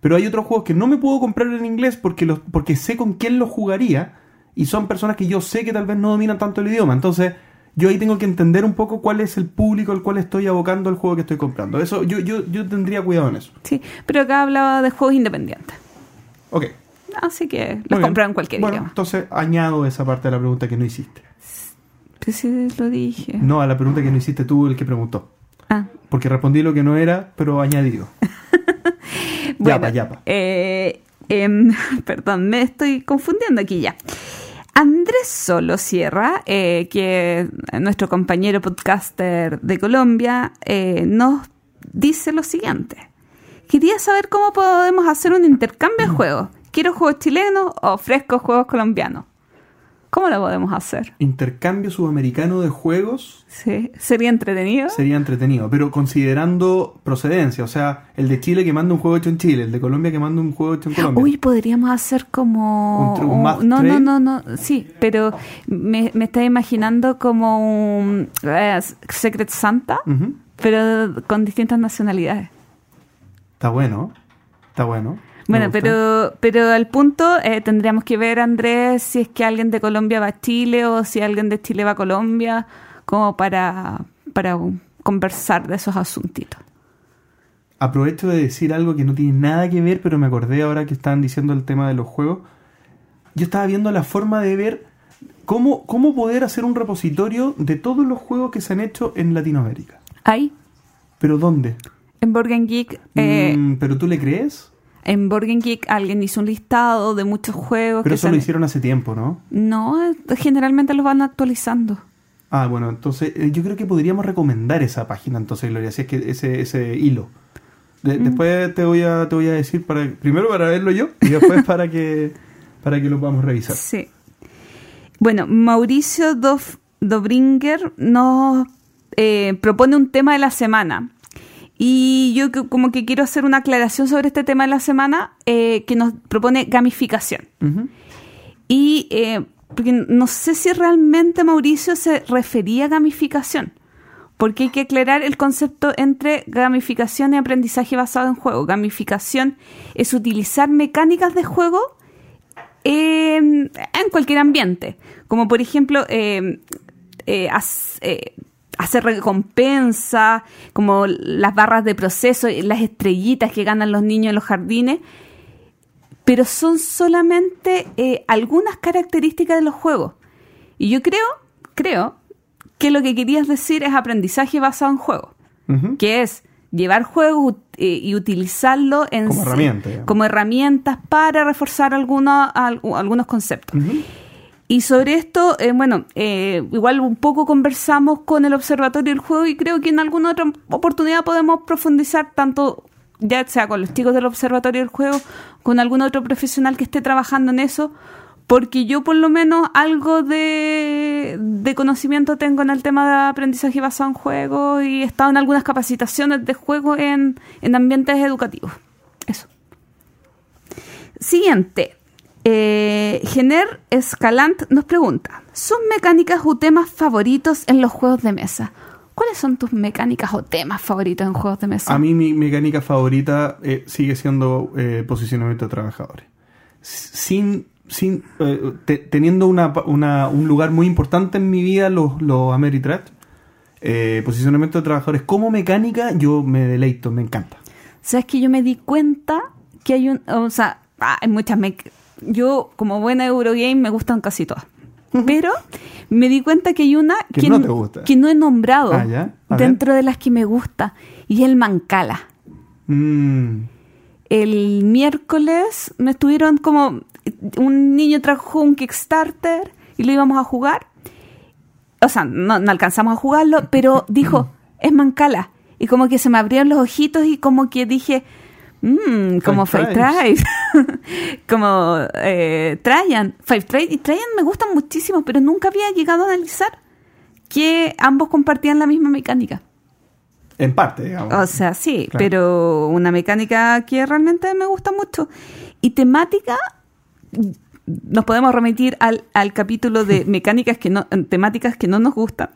Pero hay otros juegos que no me puedo comprar en inglés porque, los, porque sé con quién los jugaría y son personas que yo sé que tal vez no dominan tanto el idioma. Entonces, yo ahí tengo que entender un poco cuál es el público al cual estoy abocando el juego que estoy comprando. Eso, yo, yo, yo tendría cuidado en eso. Sí, pero acá hablaba de juegos independientes. Ok. Así que los compran en cualquier bueno, idioma. Entonces añado esa parte de la pregunta que no hiciste. Pues sí, lo dije. No a la pregunta que no hiciste tú, el que preguntó. Ah. Porque respondí lo que no era, pero añadido. Bueno, Yapa, yapa. eh, em, perdón, me estoy confundiendo aquí ya. Andrés Solo Sierra, eh, que es nuestro compañero podcaster de Colombia, eh, nos dice lo siguiente. Quería saber cómo podemos hacer un intercambio de juegos. Quiero juegos chilenos o ofrezco juegos colombianos. ¿Cómo lo podemos hacer? Intercambio sudamericano de juegos Sí, ¿Sería entretenido? sería entretenido, pero considerando procedencia. O sea, el de Chile que manda un juego hecho en Chile, el de Colombia que manda un juego hecho en Colombia. Uy, podríamos hacer como... Un un no, no, no, no, sí, pero me, me está imaginando como un eh, Secret Santa, pero con distintas nacionalidades. Está bueno. Está bueno. Bueno, pero, pero al punto eh, tendríamos que ver, Andrés, si es que alguien de Colombia va a Chile o si alguien de Chile va a Colombia, como para, para conversar de esos asuntitos. Aprovecho de decir algo que no tiene nada que ver, pero me acordé ahora que estaban diciendo el tema de los juegos. Yo estaba viendo la forma de ver cómo, cómo poder hacer un repositorio de todos los juegos que se han hecho en Latinoamérica. Ahí, ¿Pero dónde? en Borgen Geek, eh, Mm, ¿Pero tú le crees? En Borgen Geek alguien hizo un listado de muchos juegos Pero que eso lo hicieron hace tiempo, ¿no? No, generalmente los van actualizando. Ah, bueno, entonces eh, yo creo que podríamos recomendar esa página, entonces, Gloria, si es que ese, ese hilo. De- Mm. Después te voy a te voy a decir para primero para verlo yo y después para que para que lo podamos revisar. Sí. Bueno, Mauricio Dof- Dobringer nos eh, propone un tema de la semana. Y yo como que quiero hacer una aclaración sobre este tema de la semana eh, que nos propone gamificación. Y eh, porque no sé si realmente Mauricio se refería a gamificación, porque hay que aclarar el concepto entre gamificación y aprendizaje basado en juego. Gamificación es utilizar mecánicas de juego en, en cualquier ambiente, como por ejemplo eh, eh, as- eh, hacer recompensa, como las barras de proceso, las estrellitas que ganan los niños en los jardines, pero son solamente eh, algunas características de los juegos. Y yo creo, creo que lo que querías decir es aprendizaje basado en juegos, que es llevar juegos eh, y utilizarlo en Como herramienta, como herramientas para reforzar algunos, al- algunos conceptos. Y sobre esto, eh, bueno, eh, igual un poco conversamos con el Observatorio del Juego y creo que en alguna otra oportunidad podemos profundizar tanto, ya sea con los chicos del Observatorio del Juego, con algún otro profesional que esté trabajando en eso, porque yo por lo menos algo de, de conocimiento tengo en el tema de aprendizaje basado en juegos y he estado en algunas capacitaciones de juego en, en ambientes educativos. Eso. Siguiente. Eh, Gener Escalant nos pregunta: ¿Son mecánicas o temas favoritos en los juegos de mesa? ¿Cuáles son tus mecánicas o temas favoritos en juegos de mesa? A mí mi mecánica favorita eh, sigue siendo eh, posicionamiento de trabajadores. Sin, sin eh, te- teniendo una, una- un lugar muy importante en mi vida los, los Ameritrade, eh, posicionamiento de trabajadores como mecánica, yo me deleito, me encanta. ¿Sabes que yo me di cuenta que hay un. O sea, ah, hay muchas. mec- yo, como buena Eurogame, me gustan casi todas. Pero me di cuenta que hay una Que no te gusta. que no he nombrado Ah, dentro de las que me gusta. Y es el Mancala. Mm, El miércoles me estuvieron como. Un niño trajo un Kickstarter y lo íbamos a jugar. O sea, no, no alcanzamos a jugarlo, pero dijo, es Mancala. Y como que se me abrieron los ojitos y como que dije, mmm, como Five Tribes. como eh, Traian. Five y Traian me gustan muchísimo, pero nunca había llegado a analizar que ambos compartían la misma mecánica. en parte, digamos. O sea, sí, Claro. pero una mecánica que realmente me gusta mucho. Y temática, nos podemos remitir al, al capítulo de mecánicas que no, temáticas que no nos gustan.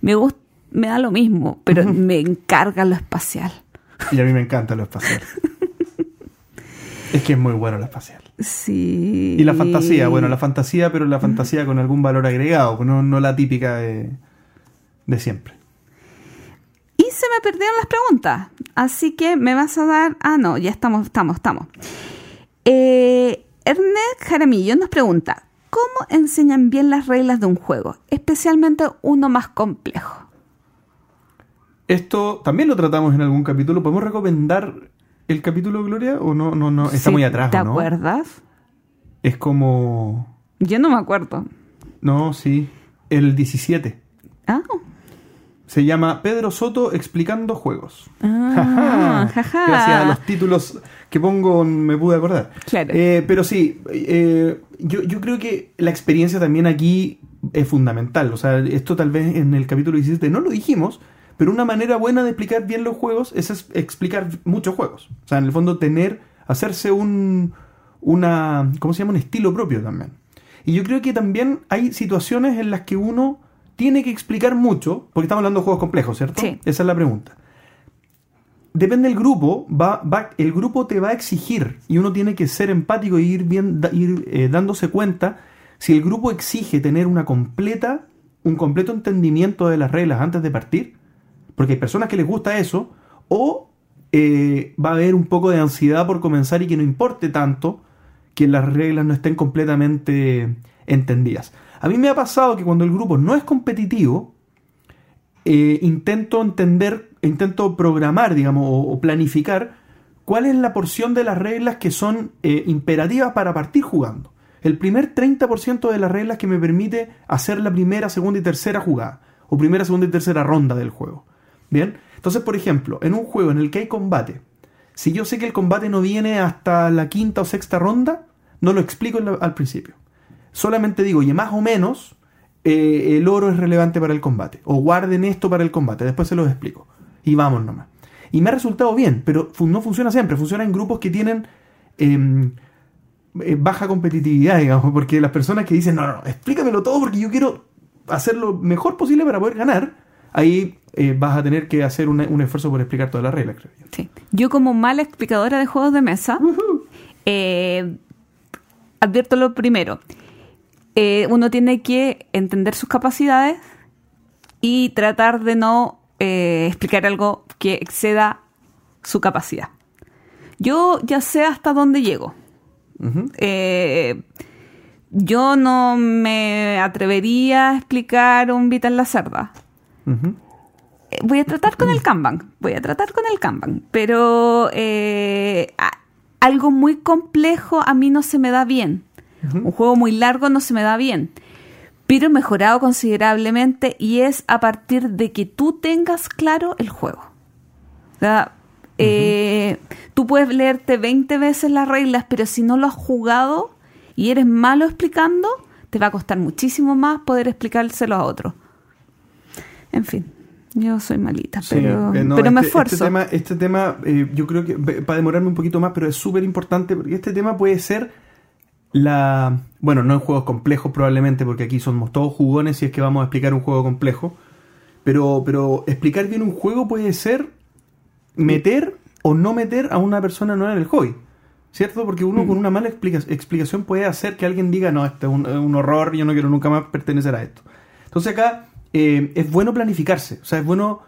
Me gusta, me da lo mismo, pero me encarga lo espacial. Y a mí me encanta lo espacial. es que es muy bueno lo espacial. Sí. Y la fantasía, bueno, la fantasía, pero la fantasía con algún valor agregado, no, no la típica de, de siempre. Y se me perdieron las preguntas. Así que me vas a dar. Ah, no, ya estamos, estamos, estamos. Eh, Ernest Jaramillo nos pregunta: ¿Cómo enseñan bien las reglas de un juego? Especialmente uno más complejo. Esto también lo tratamos en algún capítulo. ¿Podemos recomendar el capítulo, Gloria? ¿O no? no, no está Sí, muy atrás, ¿Te ¿o ¿no? acuerdas? Es como. Yo no me acuerdo. No, sí. El 17. Ah, Se llama Pedro Soto explicando juegos. Ah, jaja. Gracias a los títulos que pongo me pude acordar. Claro. Eh, pero sí, eh, yo, yo creo que la experiencia también aquí es fundamental. O sea, esto tal vez en el capítulo 17 no lo dijimos, pero una manera buena de explicar bien los juegos es explicar muchos juegos. O sea, en el fondo tener, hacerse un, una, ¿cómo se llama? Un estilo propio también. Y yo creo que también hay situaciones en las que uno tiene que explicar mucho, porque estamos hablando de juegos complejos, ¿cierto? Sí. Esa es la pregunta. Depende del grupo, va, va, el grupo te va a exigir y uno tiene que ser empático e ir, bien, da- ir eh, dándose cuenta si el grupo exige tener una completa, un completo entendimiento de las reglas antes de partir, porque hay personas que les gusta eso, o eh, va a haber un poco de ansiedad por comenzar y que no importe tanto que las reglas no estén completamente entendidas. A mí me ha pasado que cuando el grupo no es competitivo, eh, intento entender, intento programar, digamos, o, planificar cuál es la porción de las reglas que son eh, imperativas para partir jugando. El primer 30% de las reglas que me permite hacer la primera, segunda y tercera jugada, o primera, segunda y tercera ronda del juego. Bien, entonces, por ejemplo, en un juego en el que hay combate, si yo sé que el combate no viene hasta la quinta o sexta ronda, no lo explico al principio. Solamente digo, y más o menos, eh, el oro es relevante para el combate. O guarden esto para el combate. Después se los explico. Y vamos nomás. Y me ha resultado bien, pero no funciona siempre. Funciona en grupos que tienen em, eh, baja competitividad, digamos, porque las personas que dicen, no, no, no, explícamelo todo porque yo quiero hacer lo mejor posible para poder ganar, ahí eh, vas a tener que hacer un, un esfuerzo por explicar todas las reglas, creo yo. Sí. Yo como mala explicadora de juegos de mesa, eh, advierto lo primero. Eh, uno tiene que entender sus capacidades y tratar de no eh, explicar algo que exceda su capacidad. Yo ya sé hasta dónde llego. Yo no me atrevería a explicar un Vital la Cerda. Eh, Voy a tratar con el Kanban, voy a tratar con el Kanban, pero eh, algo muy complejo a mí no se me da bien. Un juego muy largo no se me da bien, pero he mejorado considerablemente y es a partir de que tú tengas claro el juego. O sea, eh, tú puedes leerte 20 veces las reglas, pero si no lo has jugado y eres malo explicando, te va a costar muchísimo más poder explicárselo a otro. En fin, yo soy malita, Sí, pero, eh, no, pero me este- esfuerzo. Este tema, este tema eh, yo creo que para demorarme un poquito más, pero es súper importante porque este tema puede ser la... Bueno, no en juegos complejos probablemente, porque aquí somos todos jugones si es que vamos a explicar un juego complejo, pero, pero explicar bien un juego puede ser meter o no meter a una persona nueva en el hobby. ¿Cierto? Porque uno con una mala explica- explicación puede hacer que alguien diga, no, este es un, es un horror, yo no quiero nunca más pertenecer a esto. Entonces acá eh, es bueno planificarse, o sea, es bueno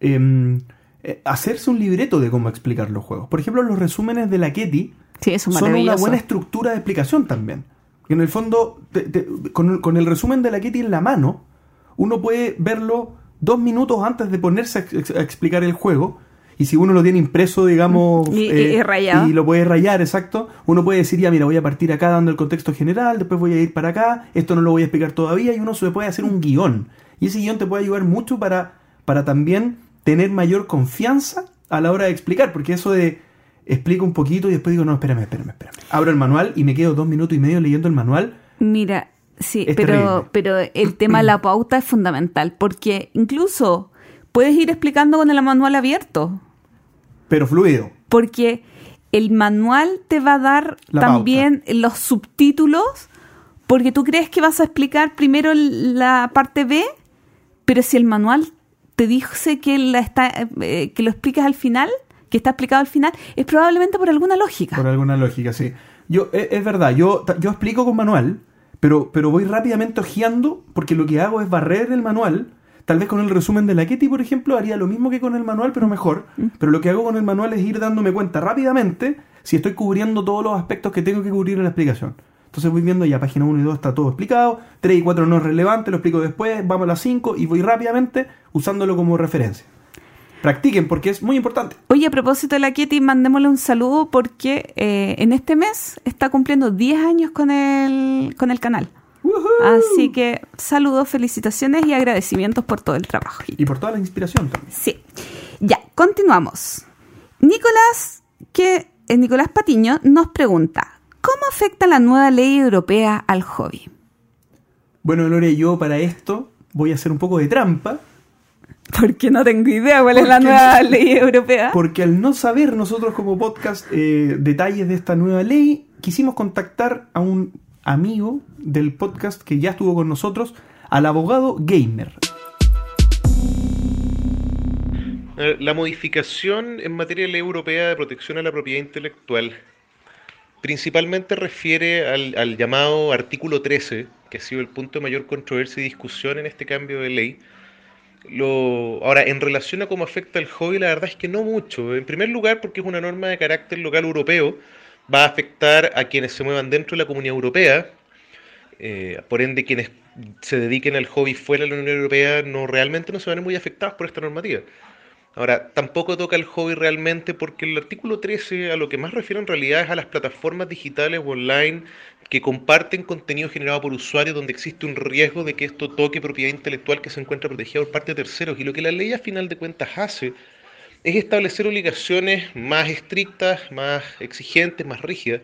eh, eh, hacerse un libreto de cómo explicar los juegos. Por ejemplo, los resúmenes de la Ketty Sí, son una buena estructura de explicación también. En el fondo, te- te- con, el- con el resumen de la Kitty en la mano, uno puede verlo dos minutos antes de ponerse a, ex- a explicar el juego. Y si uno lo tiene impreso, digamos, Y- rayado. y lo puede rayar, exacto, uno puede decir, ya, mira, voy a partir acá dando el contexto general, después voy a ir para acá, esto no lo voy a explicar todavía, y uno se puede hacer un guion. Y ese guion te puede ayudar mucho para, para también tener mayor confianza a la hora de explicar, porque eso de explico un poquito y después digo, no, espérame, espérame, espérame. Abro el manual y me quedo dos minutos y medio leyendo el manual. Mira, sí, Es pero, terrible. pero el tema de la pauta es fundamental, porque incluso puedes ir explicando con el manual abierto, Pero fluido. porque el manual te va a dar La también los subtítulos, porque tú crees que vas a explicar primero la parte B, pero si el manual te dice que, la está, eh, que lo explicas al final, que está explicado al final, es probablemente por alguna lógica. Por alguna lógica, sí. Yo, es, es verdad, yo, yo explico con manual, pero, pero voy rápidamente ojeando porque lo que hago es barrer el manual. Tal vez con el resumen de la Ketty, por ejemplo, haría lo mismo que con el manual, pero mejor. Pero lo que hago con el manual es ir dándome cuenta rápidamente si estoy cubriendo todos los aspectos que tengo que cubrir en la explicación. Entonces voy viendo ya página 1 y 2 está todo explicado, 3 y 4 no es relevante, lo explico después, vamos a la 5 y voy rápidamente usándolo como referencia. Practiquen porque es muy importante. Oye, a propósito de la Kitty, mandémosle un saludo porque eh, en este mes está cumpliendo 10 años con el, con el canal. Así que saludos, felicitaciones y agradecimientos por todo el trabajo. Y por toda la inspiración también. Sí. Ya, continuamos. Nicolás, que eh, Nicolás Patiño nos pregunta, ¿cómo afecta la nueva ley europea al hobby? Bueno, Lore, yo para esto voy a hacer un poco de trampa, Porque no tengo idea cuál es la nueva no- ley europea. porque al no saber nosotros como podcast eh, detalles de esta nueva ley, quisimos contactar a un amigo del podcast que ya estuvo con nosotros, al abogado gamer. Eh, La modificación en materia de ley europea de protección a la propiedad intelectual principalmente refiere al, al llamado artículo 13, que ha sido el punto de mayor controversia y discusión en este cambio de ley. Lo, ahora, en relación a cómo afecta el hobby, la verdad es que no mucho. En primer lugar, porque es una norma de carácter local europeo, va a afectar a quienes se muevan dentro de la comunidad europea, eh, por ende, quienes se dediquen al hobby fuera de la Unión Europea no realmente no se van muy afectados por esta normativa. Ahora, tampoco toca el hobby realmente porque el artículo 13 a lo que más refiere en realidad es a las plataformas digitales o online que comparten contenido generado por usuarios donde existe un riesgo de que esto toque propiedad intelectual que se encuentra protegida por parte de terceros. Y lo que la ley a final de cuentas hace es establecer obligaciones más estrictas, más exigentes, más rígidas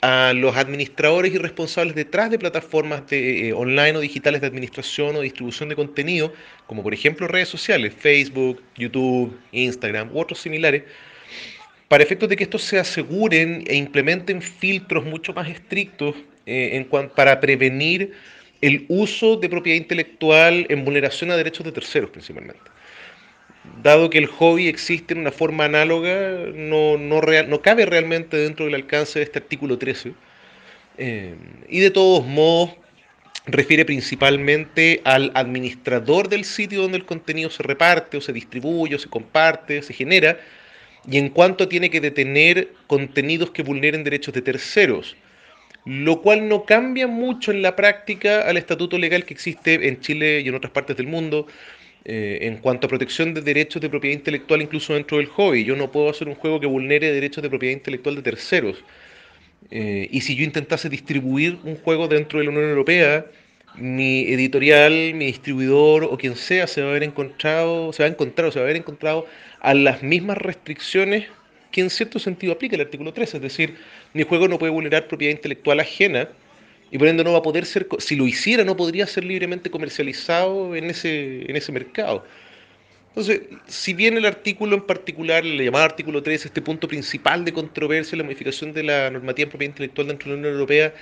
a los administradores y responsables detrás de plataformas de, eh, online o digitales de administración o distribución de contenido, como por ejemplo redes sociales, Facebook, YouTube, Instagram u otros similares, para efectos de que estos se aseguren e implementen filtros mucho más estrictos eh, para prevenir el uso de propiedad intelectual en vulneración a derechos de terceros principalmente. Dado que el hobby existe en una forma análoga, no, no, real- no cabe realmente dentro del alcance de este artículo 13. Eh, y de todos modos, refiere principalmente al administrador del sitio donde el contenido se reparte o se distribuye o se comparte, se genera, y en cuanto tiene que detener contenidos que vulneren derechos de terceros, lo cual no cambia mucho en la práctica al estatuto legal que existe en Chile y en otras partes del mundo eh, en cuanto a protección de derechos de propiedad intelectual incluso dentro del hobby. Yo no puedo hacer un juego que vulnere derechos de propiedad intelectual de terceros. Eh, y si yo intentase distribuir un juego dentro de la Unión Europea, mi editorial, mi distribuidor o quien sea se va a haber encontrado, se va a encontrar se va a haber encontrado a las mismas restricciones que en cierto sentido aplica el artículo 13, es decir, mi juego no puede vulnerar propiedad intelectual ajena y por ende no va a poder ser, si lo hiciera no podría ser libremente comercializado en ese, en ese mercado. Entonces, si bien el artículo en particular, el llamado artículo 13, este punto principal de controversia, la modificación de la normativa en propiedad intelectual dentro de la Unión Europea,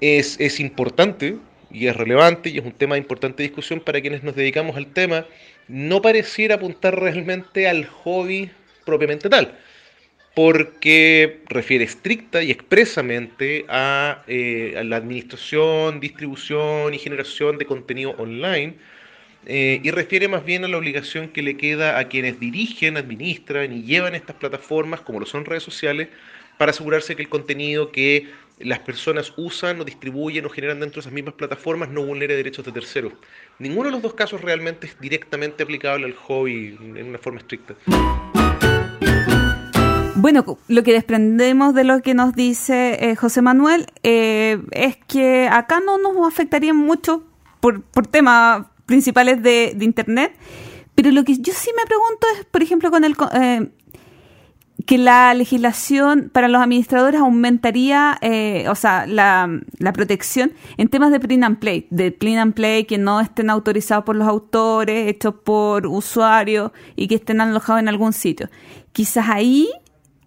es, es importante y es relevante y es un tema de importante discusión para quienes nos dedicamos al tema, no pareciera apuntar realmente al hobby propiamente tal, porque refiere estricta y expresamente a, eh, a la administración, distribución y generación de contenido online, eh, y refiere más bien a la obligación que le queda a quienes dirigen, administran y llevan estas plataformas, como lo son redes sociales, para asegurarse que el contenido que las personas usan o distribuyen o generan dentro de esas mismas plataformas no vulnere derechos de terceros. Ninguno de los dos casos realmente es directamente aplicable al hobby en una forma estricta. Bueno, lo que desprendemos de lo que nos dice eh, José Manuel eh, es que acá no nos afectaría mucho por, temas principales de, Internet, pero lo que yo sí me pregunto es, por ejemplo, con el eh, que la legislación para los administradores aumentaría, eh, o sea, la, la protección en temas de print and play, de print and play que no estén autorizados por los autores, hechos por usuarios y que estén alojados en algún sitio. Quizás ahí,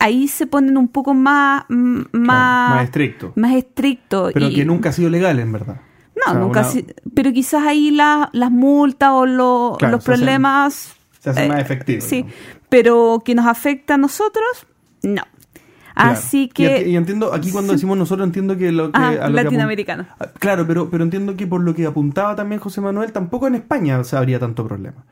ahí se ponen un poco más, más, más estricto. más estricto Pero y- que nunca ha sido legal, en verdad. no, O sea, nunca. una- si- pero quizás ahí la- las multas o lo- Claro, los se hacen- problemas. se hacen eh, más efectivos, Sí, pero que nos afecta a nosotros, no. Claro. Así que. Y, entiendo, aquí cuando decimos nosotros, entiendo que lo que. Ah, a lo latinoamericano. Ah, Claro, pero, pero entiendo que por lo que apuntaba también José Manuel, tampoco en España se habría tanto problema.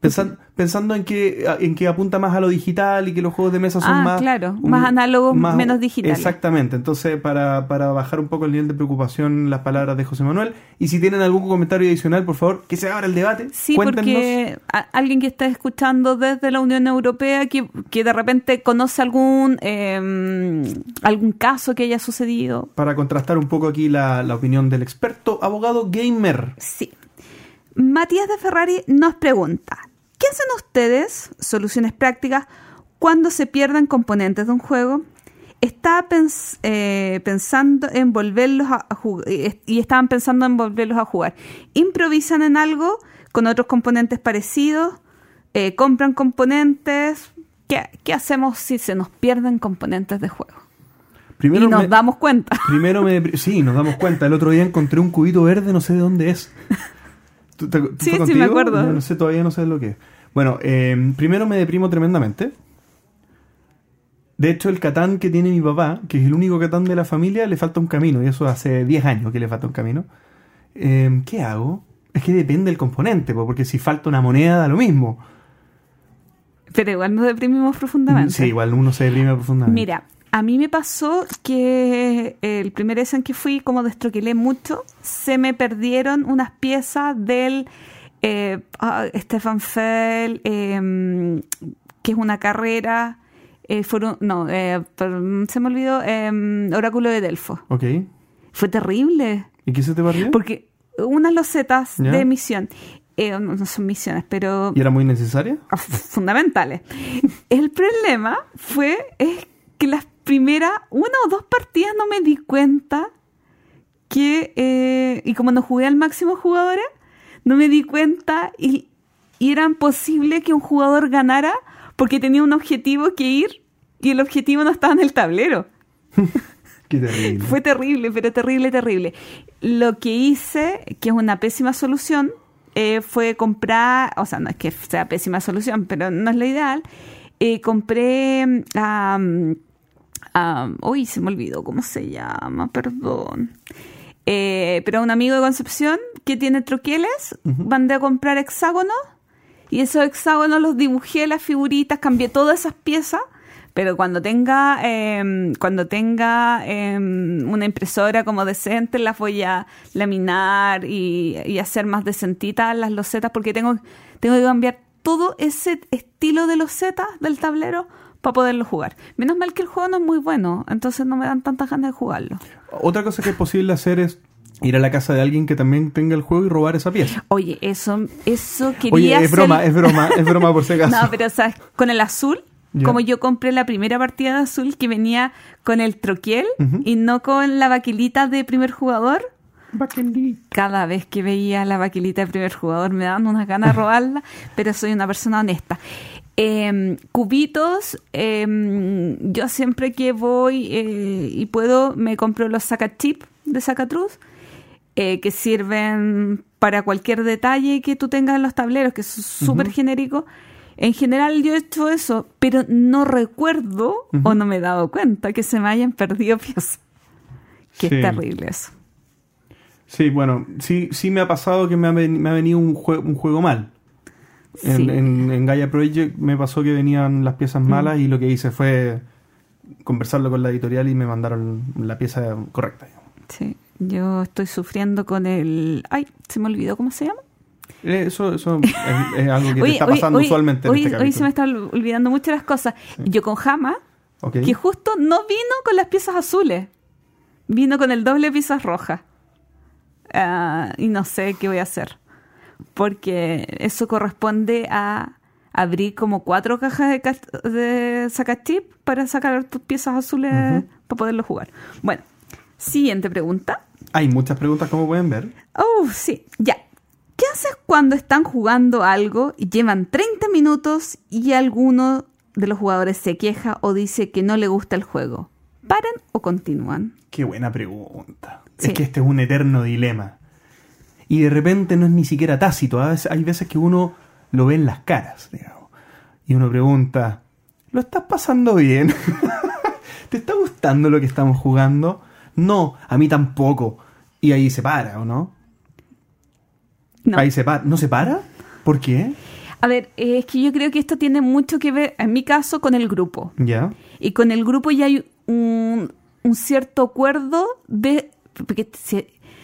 Pensan- pensando en que, en que apunta más a lo digital y que los juegos de mesa son Ah, más. claro, más análogos, menos digitales. Exactamente. Entonces, para, para bajar un poco el nivel de preocupación, las palabras de José Manuel. Y si tienen algún comentario adicional, por favor, que se abra el debate. Sí, Cuéntenos. porque alguien que está escuchando desde la Unión Europea que, que de repente conoce algún eh, algún caso que haya sucedido. Para contrastar un poco aquí la, la opinión del experto abogado gamer. Sí. Matías de Ferrari nos pregunta, ¿qué hacen ustedes, soluciones prácticas, cuando se pierden componentes de un juego? Pens- eh, pensando en volverlos a, jugar y estaban pensando en volverlos a jugar. ¿Improvisan en algo con otros componentes parecidos? Eh, ¿Compran componentes? ¿Qué, qué hacemos si se nos pierden componentes de juego? Primero y nos me- damos cuenta. Primero me... Sí, nos damos cuenta. El otro día encontré un cubito verde, no sé de dónde es. ¿Tú- te- tú Sí, sí, me acuerdo. No sé, todavía no sé lo que es. Bueno, eh, primero me deprimo tremendamente. De hecho, el Catán que tiene mi papá, que es el único Catán de la familia, le falta un camino. Y eso hace 10 años que le falta un camino. Eh, ¿Qué hago? Es que depende del componente, po, porque si falta una moneda da lo mismo. Pero igual nos deprimimos profundamente. Sí, igual uno se deprime profundamente. Mira, a mí me pasó que el primer en que fui, como destroquelé mucho, se me perdieron unas piezas del eh, ah, Stefan Fell, eh, que es una carrera. eh, fueron, no, eh, se me olvidó, eh, Oráculo de Delfo. Ok. Fue terrible. ¿Y qué se te perdió? Porque unas losetas ¿Ya? de misión, eh, no no son misiones, pero ¿Y era muy necesaria? fundamentales. El problema fue es que las primeras una o dos partidas no me di cuenta que, eh, y como no jugué al máximo jugadores, no me di cuenta y, y era imposible que un jugador ganara porque tenía un objetivo que ir y el objetivo no estaba en el tablero. Qué terrible. Fue terrible, pero terrible, terrible. Lo que hice, que es una pésima solución, eh, fue comprar, o sea, no es que sea pésima solución, pero no es la ideal. Eh, compré a... uy, se me olvidó cómo se llama, perdón. Eh, pero un amigo de Concepción que tiene troqueles, mandé a comprar hexágonos y esos hexágonos los dibujé las figuritas, cambié todas esas piezas pero cuando tenga em, cuando tenga em, una impresora como decente las voy a laminar y, hacer más decentitas las losetas porque tengo tengo que cambiar todo ese estilo de losetas del tablero para poderlo jugar. Menos mal que el juego no es muy bueno, entonces no me dan tantas ganas de jugarlo. Otra cosa que es posible hacer es ir a la casa de alguien que también tenga el juego y robar esa pieza. Oye, eso eso quería Oye, es broma, es broma, es broma por si acaso. No, pero sabes, con el azul como yo compré la primera partida de azul que venía con el troquiel y no con la vaquilita de primer jugador. Cada vez que veía la vaquilita de primer jugador me daban unas ganas de robarla, pero soy una persona honesta. Em, cubitos, em, yo siempre que voy eh, y puedo me compro los sacachip de Sacatruz, eh, que sirven para cualquier detalle que tú tengas en los tableros, que es súper genérico. En general yo he hecho eso, pero no recuerdo o no me he dado cuenta que se me hayan perdido piezas. Qué terrible eso. Sí, bueno, sí, sí me ha pasado que me ha, venido un, un juego mal. En, en, Gaia Project me pasó que venían las piezas mm. malas y lo que hice fue conversarlo con la editorial y me mandaron la pieza correcta. Sí, yo estoy sufriendo con el... Ay, se me olvidó cómo se llama. Eh, eso, eso es, algo que te está pasando usualmente. Hoy, en este hoy se me están olvidando mucho las cosas. Yo con Jama, que justo no vino con las piezas azules, vino con el doble piezas rojas. Ah, y no sé qué voy a hacer. Porque eso corresponde a abrir como cuatro cajas de, de sacachip para sacar tus piezas azules para poderlo jugar. Bueno, siguiente pregunta. Hay muchas preguntas, como pueden ver. Oh, sí, ya. ¿Qué haces cuando están jugando algo y llevan 30 minutos y alguno de los jugadores se queja o dice que no le gusta el juego? ¿Paran o continúan? Qué buena pregunta. Es que este es un eterno dilema. Y de repente no es ni siquiera tácito. hay veces que uno lo ve en las caras, digamos. Y uno pregunta, ¿lo estás pasando bien? ¿Te está gustando lo que estamos jugando? No, a mí tampoco. Y ahí se para, ¿o no? No. Ahí se para. ¿No se para? ¿Por qué? A ver, es que yo creo que esto tiene mucho que ver, en mi caso, con el grupo. Ya. Y con el grupo ya hay un, cierto acuerdo de... Porque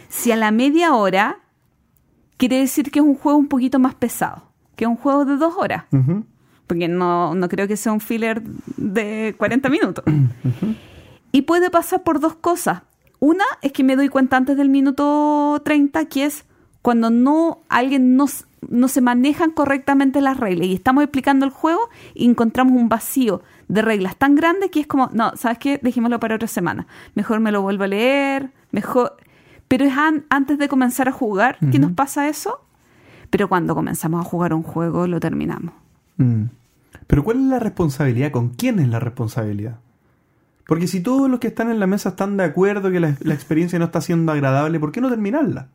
si, a la media hora quiere decir que es un juego un poquito más pesado, que un juego de dos horas. Porque no, no, creo que sea un filler de 40 minutos. Y puede pasar por dos cosas. Una es que me doy cuenta antes del minuto 30, que es cuando no alguien no, no se manejan correctamente las reglas y estamos explicando el juego y encontramos un vacío de reglas tan grande que es como, no, ¿sabes qué? Dejémoslo para otra semana. Mejor me lo vuelvo a leer, mejor... Pero es antes de comenzar a jugar que nos pasa eso, pero cuando comenzamos a jugar un juego lo terminamos. Mm. Pero ¿cuál es la responsabilidad? ¿Con quién es la responsabilidad? Porque si todos los que están en la mesa están de acuerdo que la, la experiencia no está siendo agradable, ¿por qué no terminarla?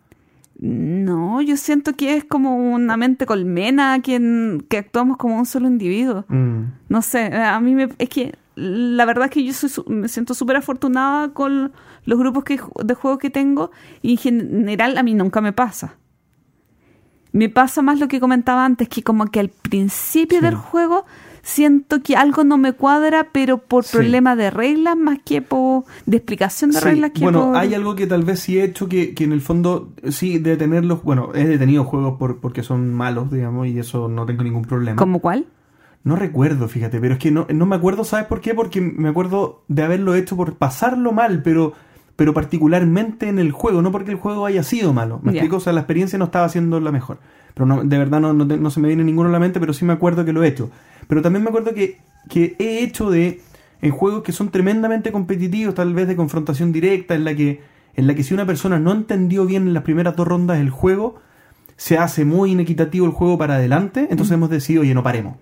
No, yo siento que es como una mente colmena que, que actuamos como un solo individuo. Mm. No sé, a mí me, es que la verdad es que yo me siento súper afortunada con los grupos que, de juego que tengo y en general a mí nunca me pasa. Me pasa más lo que comentaba antes, que como que al principio del juego siento que algo no me cuadra, pero por problema de reglas más que por de explicación de reglas que bueno, hay algo que tal vez sí he hecho que, que en el fondo sí detenerlos, bueno, he detenido juegos por, porque son malos, digamos, y eso no tengo ningún problema. ¿Cómo cuál? No recuerdo, fíjate, pero es que no, no me acuerdo, ¿sabes por qué? Porque me acuerdo de haberlo hecho por pasarlo mal, pero pero particularmente en el juego, no porque el juego haya sido malo. Me explico, o sea, la experiencia no estaba siendo la mejor. Pero no, de verdad no, no, se me viene ninguno a la mente, pero sí me acuerdo que lo he hecho. Pero también me acuerdo que, que he hecho de en juegos que son tremendamente competitivos, tal vez de confrontación directa, en la que, en la que si una persona no entendió bien en las primeras dos rondas el juego, se hace muy inequitativo el juego para adelante, entonces hemos decidido, oye, no paremos.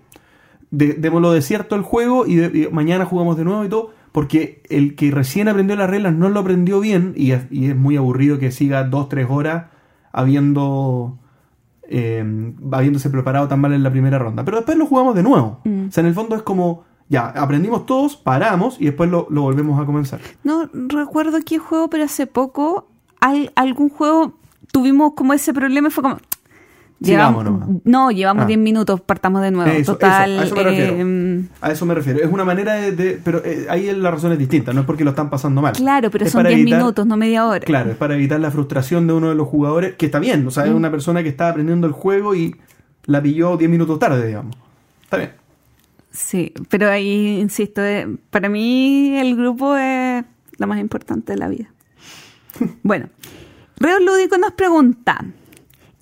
de, démoslo desierto el juego y, de- y mañana jugamos de nuevo y todo, porque el que recién aprendió las reglas no lo aprendió bien y es, y es muy aburrido que siga dos, tres horas habiendo eh, habiéndose preparado tan mal en la primera ronda. Pero después lo jugamos de nuevo. Mm. O sea, en el fondo es como, ya, aprendimos todos, paramos y después lo, lo volvemos a comenzar. No recuerdo qué juego, pero hace poco al- algún juego tuvimos como ese problema y fue como... Sigamos nomás. no, llevamos Ah. 10 minutos, partamos de nuevo. Eso, Total. eso, a eso me refiero. eh, A eso me refiero. Es una manera de... de- pero eh, ahí la razón es distinta, no es porque lo están pasando mal. claro, pero Es son para 10 evitar- minutos, no media hora. Claro, es para evitar la frustración de uno de los jugadores, que está bien, o sea, es Mm. una persona que está aprendiendo el juego y la pilló 10 minutos tarde, digamos. Está bien. Sí, pero ahí, insisto, eh, para mí el grupo es lo más importante de la vida. bueno, Reo Lúdico nos pregunta,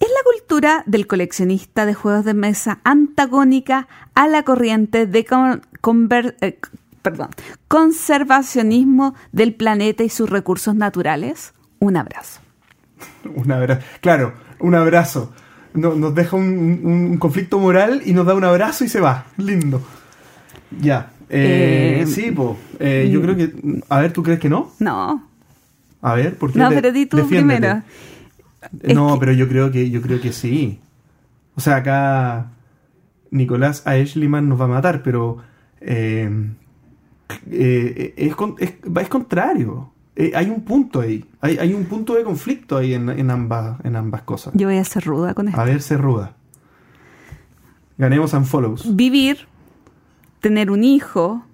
¿es la cultura del coleccionista de juegos de mesa antagónica a la corriente de con- conver- eh, perdón, conservacionismo del planeta y sus recursos naturales? Un abrazo. Un abrazo. Claro, un abrazo. No- nos deja un, un- un conflicto moral y nos da un abrazo y se va. Lindo. Ya. Eh, Eh, sí, po. Eh, yo creo que... A ver, ¿tú crees que no? No, A ver, ¿por qué? no, pero di tú primero. No, que- pero yo creo que yo creo que sí. O sea, acá Nicolás Aeshliman nos va a matar, pero eh, eh, es, con- es, es contrario. Eh, hay un punto ahí. Hay, hay un punto de conflicto ahí en, en ambas, en ambas cosas. Yo voy a ser ruda con esto. A ver, se ruda. Ganemos unfollows. vivir, tener un hijo,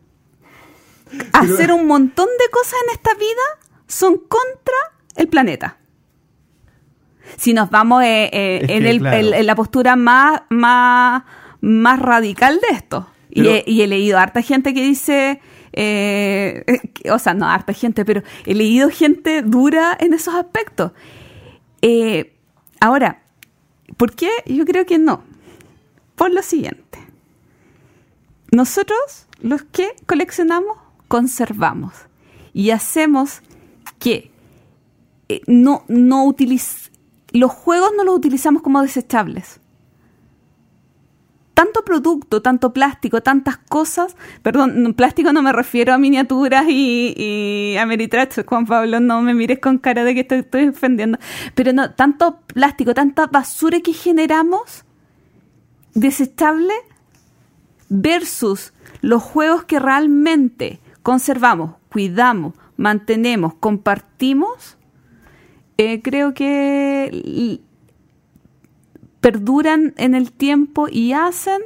hacer un montón de cosas en esta vida son contra el planeta. Si nos vamos eh, eh, en, que, el- claro. el- en la postura más, más, más radical de esto. Y, he, y he leído harta gente que dice, eh, que- o sea, no harta gente, pero he leído gente dura en esos aspectos. Ahora, ¿por qué? Yo creo que no. Por lo siguiente. Nosotros, los que coleccionamos, conservamos. Y hacemos que no, no utiliz- los juegos no los utilizamos como desechables. Tanto producto, tanto plástico, tantas cosas. Perdón, plástico no me refiero a miniaturas y, y a Meritrax, Juan Pablo, no me mires con cara de que te estoy ofendiendo. Pero no, tanto plástico, tanta basura que generamos desechable versus los juegos que realmente conservamos, cuidamos, mantenemos, compartimos, eh, creo que perduran en el tiempo y hacen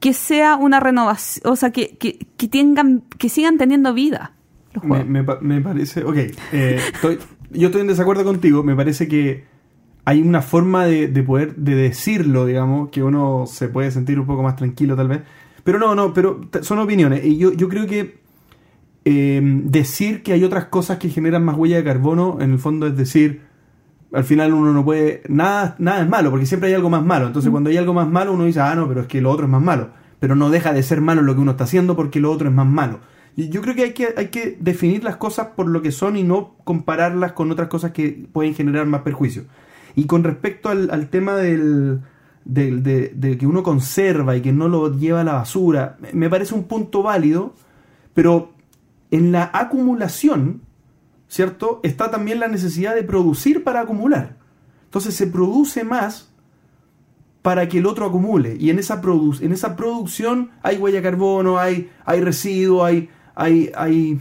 que sea una renovación, o sea, que, que, que tengan, que sigan teniendo vida los juegos. me pa- me parece. Ok. eh, estoy- yo estoy en desacuerdo contigo. Me parece que hay una forma de, de poder de decirlo, digamos, que uno se puede sentir un poco más tranquilo, tal vez. Pero no, no, pero son opiniones. Y yo, yo creo que eh, decir que hay otras cosas que generan más huella de carbono, en el fondo es decir, al final uno no puede, nada, nada es malo, porque siempre hay algo más malo. Entonces cuando hay algo más malo uno dice, ah, no, pero es que lo otro es más malo. Pero no deja de ser malo lo que uno está haciendo porque lo otro es más malo. Y yo creo que hay que, hay que definir las cosas por lo que son y no compararlas con otras cosas que pueden generar más perjuicio. Y con respecto al, al tema del, del- de, de que uno conserva y que no lo lleva a la basura, me parece un punto válido, pero en la acumulación, ¿cierto? Está también la necesidad de producir para acumular. Entonces se produce más para que el otro acumule. Y en esa, produ- en esa producción hay huella de carbono, hay, hay residuo, hay, hay, hay...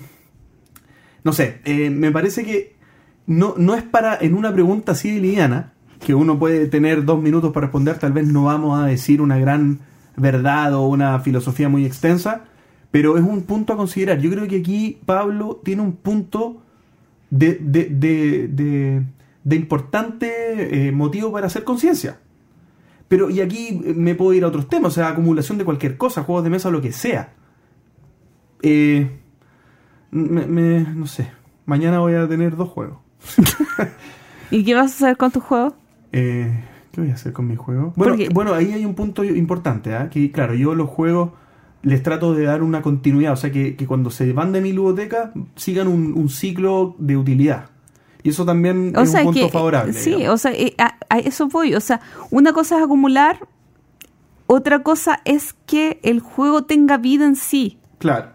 No sé, eh, me parece que no, no es para, en una pregunta así de liviana, que uno puede tener dos minutos para responder, tal vez no vamos a decir una gran verdad o una filosofía muy extensa, pero es un punto a considerar. Yo creo que aquí Pablo tiene un punto de, de, de, de- importante eh, motivo para hacer conciencia. Pero, y aquí me puedo ir a otros temas, o sea, acumulación de cualquier cosa, juegos de mesa o lo que sea. Eh, me- me- no sé, mañana voy a tener dos juegos. ¿Y qué vas a hacer con tu juego? Eh, ¿Qué voy a hacer con mi juego? Bueno, bueno ahí hay un punto importante, ¿ah? que claro, yo los juegos les trato de dar una continuidad, o sea, que, que cuando se van de mi ludoteca sigan un, un ciclo de utilidad. Y eso también O es sea un punto que, favorable. Sí, digamos. o sea, eh, a, a eso voy. O sea, una cosa es acumular Otra cosa es que el juego tenga vida en sí Claro.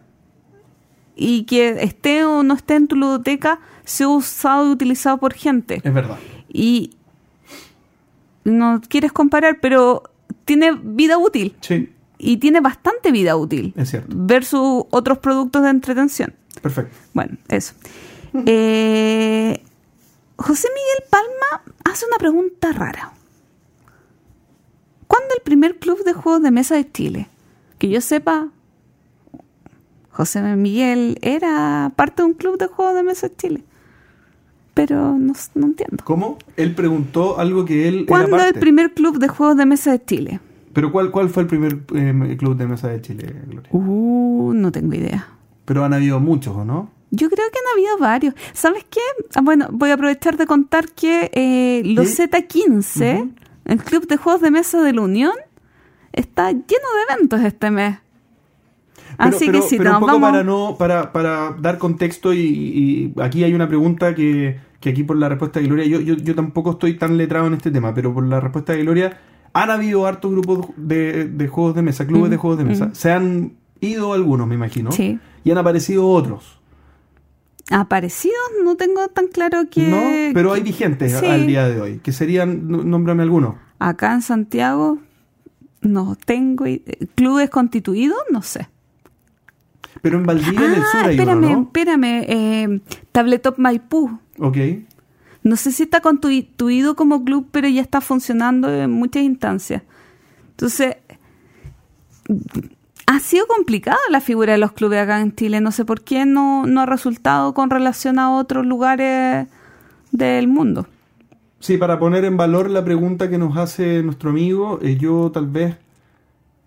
y que esté o no esté en tu ludoteca, sea usado y utilizado por gente. Es verdad. Y no quieres comparar, pero tiene vida útil. Sí, Y tiene bastante vida útil. es cierto. Versus otros productos de entretención. Perfecto. Bueno, eso. Eh, José Miguel Palma hace una pregunta rara. ¿Cuándo el primer club de juegos de mesa de Chile? Que yo sepa, José Miguel era parte de un club de juegos de mesa de Chile. Pero no, no entiendo. ¿Cómo? Él preguntó algo que él era ¿Cuándo el primer club de juegos de mesa de Chile? Pero ¿cuál, ¿cuál fue el primer eh, club de mesa de Chile, Gloria? Uh, no tengo idea. Pero han habido muchos, ¿o no? Yo creo que han habido varios. ¿Sabes qué? Ah, bueno, voy a aprovechar de contar que eh, los ¿Sí? Z15, Ujú. el Club de Juegos de Mesa de la Unión, está lleno de eventos este mes. Pero, Así pero- que sí, pero nos un poco vamos... para no para, para dar contexto y, y aquí hay una pregunta que, que aquí por la respuesta de Gloria yo, yo, yo tampoco estoy tan letrado en este tema pero por la respuesta de Gloria han habido hartos grupos de, de juegos de mesa clubes Mm, de juegos de mesa mm. se han ido algunos me imagino Sí. y han aparecido otros Aparecidos no tengo tan claro que... no pero hay vigentes Sí. al día de hoy que serían nómbrame algunos Acá en Santiago no tengo... ¿Clubes constituidos? No sé. pero en Valdivia en el sur Ah, hay espérame, uno ¿no? espérame. Eh, Tabletop Maipú. ok No sé si está constituido como club, pero ya está funcionando en muchas instancias. Entonces, ha sido complicada la figura de los clubes acá en Chile. No sé por qué no, no ha resultado con relación a otros lugares del mundo. Sí, para poner en valor la pregunta que nos hace nuestro amigo, eh, yo tal vez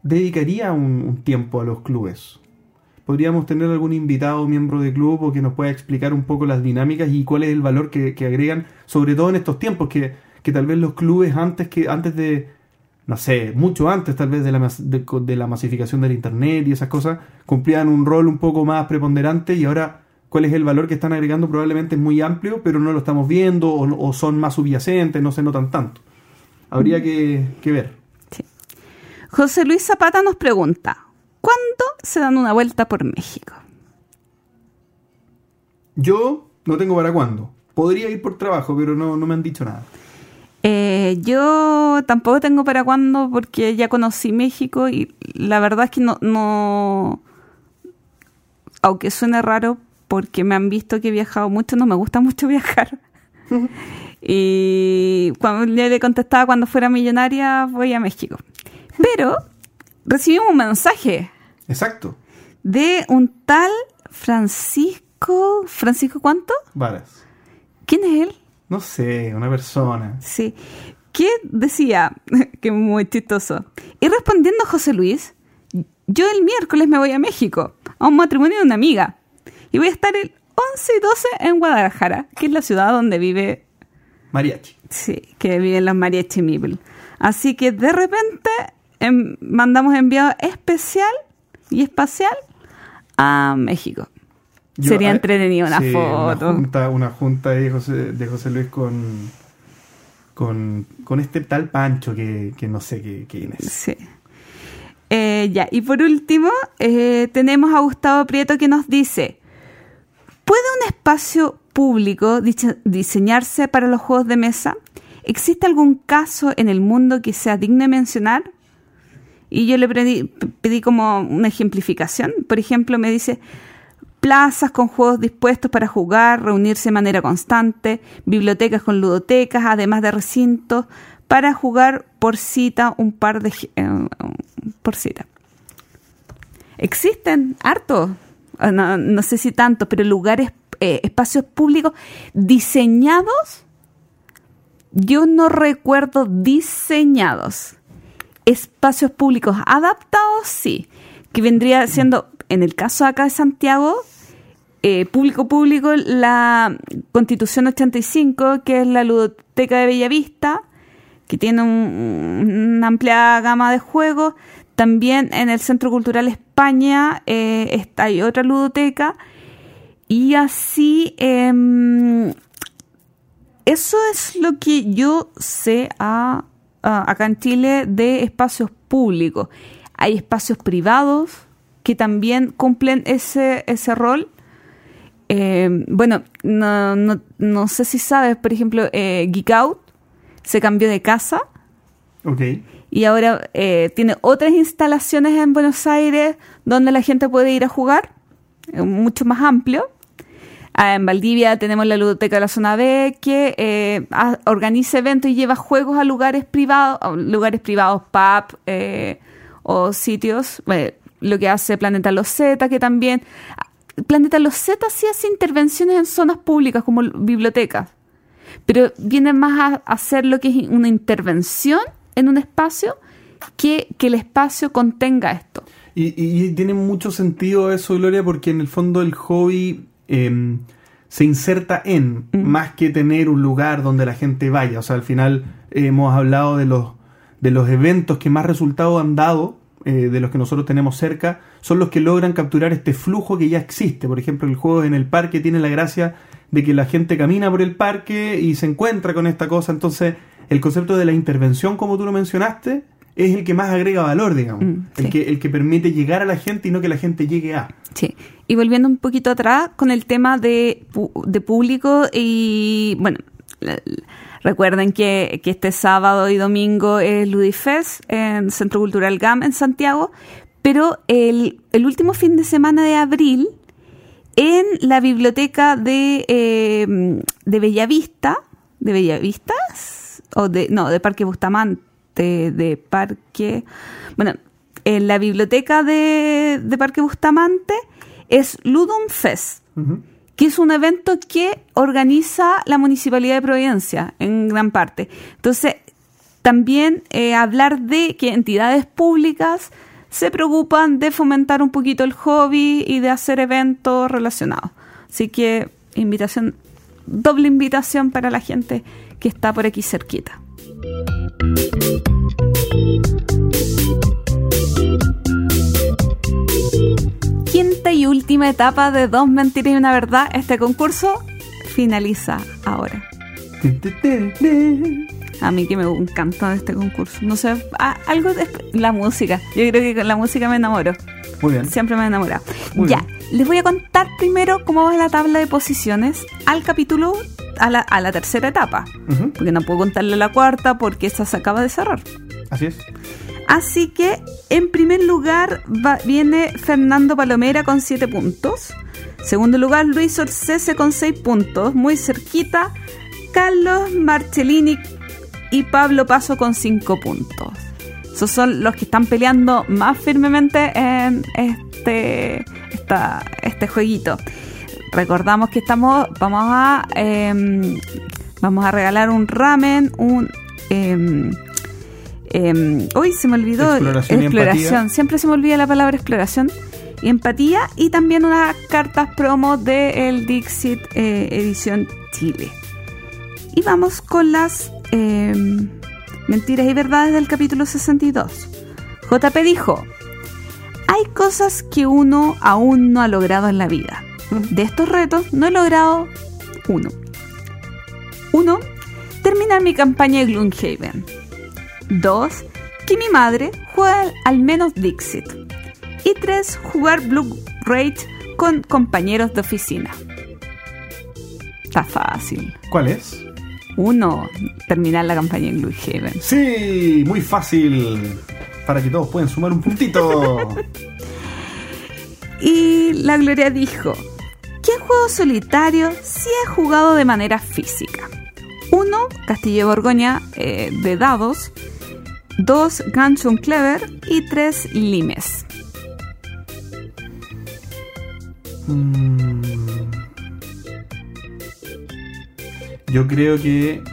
dedicaría un, un tiempo a los clubes. Podríamos tener algún invitado, miembro de club, o que nos pueda explicar un poco las dinámicas y cuál es el valor que, que agregan, sobre todo en estos tiempos, que, que tal vez los clubes antes que antes de, no sé, mucho antes tal vez de la, mas- de, de la masificación del Internet y esas cosas, cumplían un rol un poco más preponderante y ahora cuál es el valor que están agregando probablemente es muy amplio, pero no lo estamos viendo o, o son más subyacentes, no se notan tanto. Habría que, que ver. José Luis Zapata nos pregunta, ¿cuándo se dan una vuelta por México? Yo no tengo para cuándo. Podría ir por trabajo, pero no, no me han dicho nada. Eh, yo tampoco tengo para cuándo porque ya conocí México y la verdad es que no, no, aunque suene raro porque me han visto que he viajado mucho, no me gusta mucho viajar. y cuando le contestaba cuando fuera millonaria voy a México. Pero recibimos un mensaje Exacto. de un tal Francisco, ¿Francisco cuánto? Varas. ¿Quién es él? No sé, una persona. Sí. ¿Qué decía? que muy chistoso. Y respondiendo José Luis, yo el miércoles me voy a México, a un matrimonio de una amiga. Y voy a estar el 11 y 12 en Guadalajara, que es la ciudad donde vive, Mariachi. sí, que viven los mariachi Mibel. Así que de repente mandamos enviado especial y espacial a México. Yo- Sería ah, entretenido una sí, foto. Una junta, una junta de José, de José Luis con, con, con este tal Pancho que, que no sé qué, quién es. Sí. Eh, ya, y por último, eh, tenemos a Gustavo Prieto que nos dice: ¿Puede un espacio público diseñarse para los juegos de mesa? ¿Existe algún caso en el mundo que sea digno de mencionar? Y yo le pedí, como una ejemplificación. Por ejemplo, me dice plazas con juegos dispuestos para jugar, reunirse de manera constante, bibliotecas con ludotecas, además de recintos para jugar por cita un par de eh, por cita. Existen hartos, no, no sé si tantos, pero lugares, eh, espacios públicos diseñados. Yo no recuerdo diseñados. Espacios públicos adaptados, sí. Que vendría siendo, en el caso acá de Santiago, eh, público público, la Constitución 85, que es la Ludoteca de Bellavista, que tiene un- una amplia gama de juegos. También en el Centro Cultural España eh, hay otra ludoteca. Y así, em, eso es lo que yo sé a acá en Chile de espacios públicos. Hay espacios privados que también cumplen ese, ese rol. Eh, bueno, no, no, no sé si sabes, por ejemplo, eh, Geek Out se cambió de casa Ok. y ahora eh, tiene otras instalaciones en Buenos Aires donde la gente puede ir a jugar, eh, mucho más amplio. Ah, en Valdivia tenemos la ludoteca de la zona B que eh, organiza eventos y lleva juegos a lugares privados, lugares privados, pub eh, o sitios. eh, lo que hace Planeta Los Z, que también Planeta Los Z sí hace intervenciones en zonas públicas como bibliotecas pero viene más a hacer lo que es una intervención en un espacio que, que el espacio contenga esto. Y tiene mucho sentido eso, Gloria, porque en el fondo el hobby eh, se inserta en, más que tener un lugar donde la gente vaya. O sea, al final eh, hemos hablado de los, de los eventos que más resultados han dado, eh, de los que nosotros tenemos cerca, son los que logran capturar este flujo que ya existe. Por ejemplo, el juego en el parque tiene la gracia de que la gente camina por el parque y se encuentra con esta cosa. Entonces, el concepto de la intervención, como tú lo mencionaste, es el que más agrega valor, digamos. Mm, el, que, el que permite llegar a la gente y no que la gente llegue a. Sí. Y volviendo un poquito atrás con el tema de, de público y bueno, recuerden que, que este sábado y domingo es Ludifest en Centro Cultural GAM en Santiago, pero el, el último fin de semana de abril en la biblioteca de, eh, de Bellavista, de Bellavistas, o de, no, de Parque Bustamante, de Parque, bueno, en la biblioteca de, de Parque Bustamante es Ludum Fest, que es un evento que organiza la Municipalidad de Providencia en gran parte. Entonces, también eh, hablar de que entidades públicas se preocupan de fomentar un poquito el hobby y de hacer eventos relacionados. Así que invitación, doble invitación para la gente que está por aquí cerquita. Quinta y última etapa de Dos Mentiras y una Verdad. Este concurso finaliza ahora. A mí que me encanta este concurso. No sé, algo de la música. Yo creo que con la música me enamoro. Muy bien. Siempre me he enamorado. Muy ya, bien. les voy a contar primero cómo va la tabla de posiciones al capítulo, a la, a la tercera etapa. Porque no puedo contarle la cuarta porque esa se acaba de cerrar. Así es. Así que, en primer lugar, va- viene Fernando Palomera con 7 puntos. Segundo lugar, Luis Orsese con 6 puntos. Muy cerquita, Carlos Marcellini y Pablo Paso con 5 puntos. Esos son los que están peleando más firmemente en este, esta- este jueguito. Recordamos que estamos, vamos a, em, vamos a regalar un ramen, un, em, em, uy, se me olvidó, Exploración empatía. Siempre se me olvida la palabra exploración y empatía y también unas cartas promo de el Dixit eh, edición Chile. Y vamos con las em, mentiras y verdades del capítulo 62. JP dijo, hay cosas que uno aún no ha logrado en la vida. De estos retos no he logrado uno. Uno, terminar mi campaña de Gloomhaven. Dos, que mi madre juega al- menos Dixit. Y tres, jugar Blue Rage con compañeros de oficina. Está fácil. ¿Cuál es? Uno, terminar la campaña en Gloomhaven. Sí, muy fácil. Para que todos puedan sumar un puntito. Y la Gloria dijo, ¿qué juego solitario sí he jugado de manera física? Uno, Castillo de Borgoña eh, de dados. Dos, Ganchon Clever. Y tres, Limes. Mm. Yo creo que.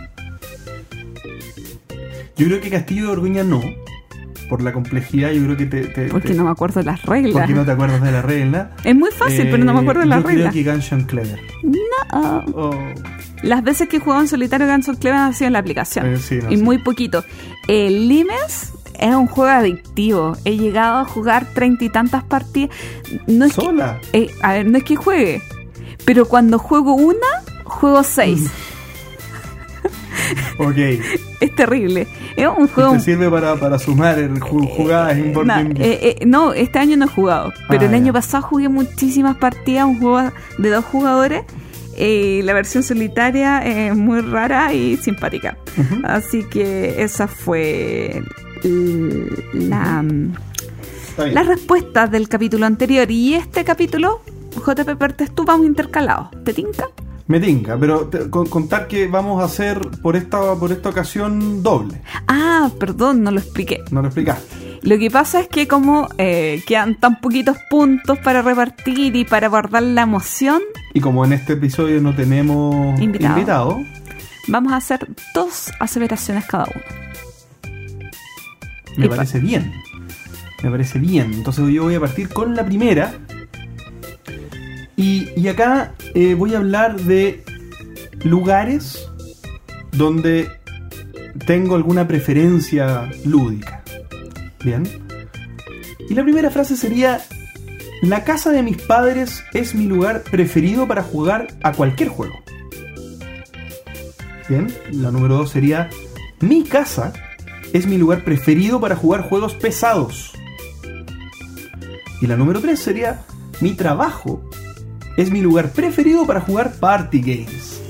Yo creo que Castillo de Orguña no. Por la complejidad, yo creo que te. te- Porque te- no me acuerdo de las reglas. porque no te acuerdas de la regla. Es muy fácil, pero no me acuerdo de Eh, las yo reglas. creo que Clever. No. Oh, Las veces que he jugado en solitario Ganchon Clever han sido en la aplicación. Eh, sí, no, y sí. muy poquito. El Limes es un juego adictivo. He llegado a jugar treinta y tantas partidas. No es que- ¿Sola? Eh, a ver, no es que juegue, pero cuando juego una, juego seis. Ok. Es terrible. Es un juego. Te sirve para, para sumar el ju- jugadas game. eh, eh, no, este año no he jugado, pero Ah, el año ya. pasado jugué muchísimas partidas, un juego de dos jugadores. eh, la versión solitaria es muy rara y simpática. Así que esa fue la, las respuestas del capítulo anterior. Y este capítulo, JP Pertes, tú vamos intercalados. ¿Te tinca? Me tinca, pero te- con- contar que vamos a hacer por esta, por esta ocasión doble. Ah, perdón, no lo expliqué. No lo explicaste. Lo que pasa es que como eh, quedan tan poquitos puntos para repartir y para guardar la emoción, Y como en este episodio no tenemos Invitado. invitado, vamos a hacer dos aseveraciones cada uno. me Y parece bien. Me parece bien. Entonces yo voy a partir con la primera. Y, acá eh, voy a hablar de lugares donde tengo alguna preferencia lúdica. Bien. Y la primera frase sería, la casa de mis padres es mi lugar preferido para jugar a cualquier juego. Bien. La número dos sería, mi casa es mi lugar preferido para jugar juegos pesados. Y la número 3 sería, mi trabajo es mi lugar preferido para jugar party games.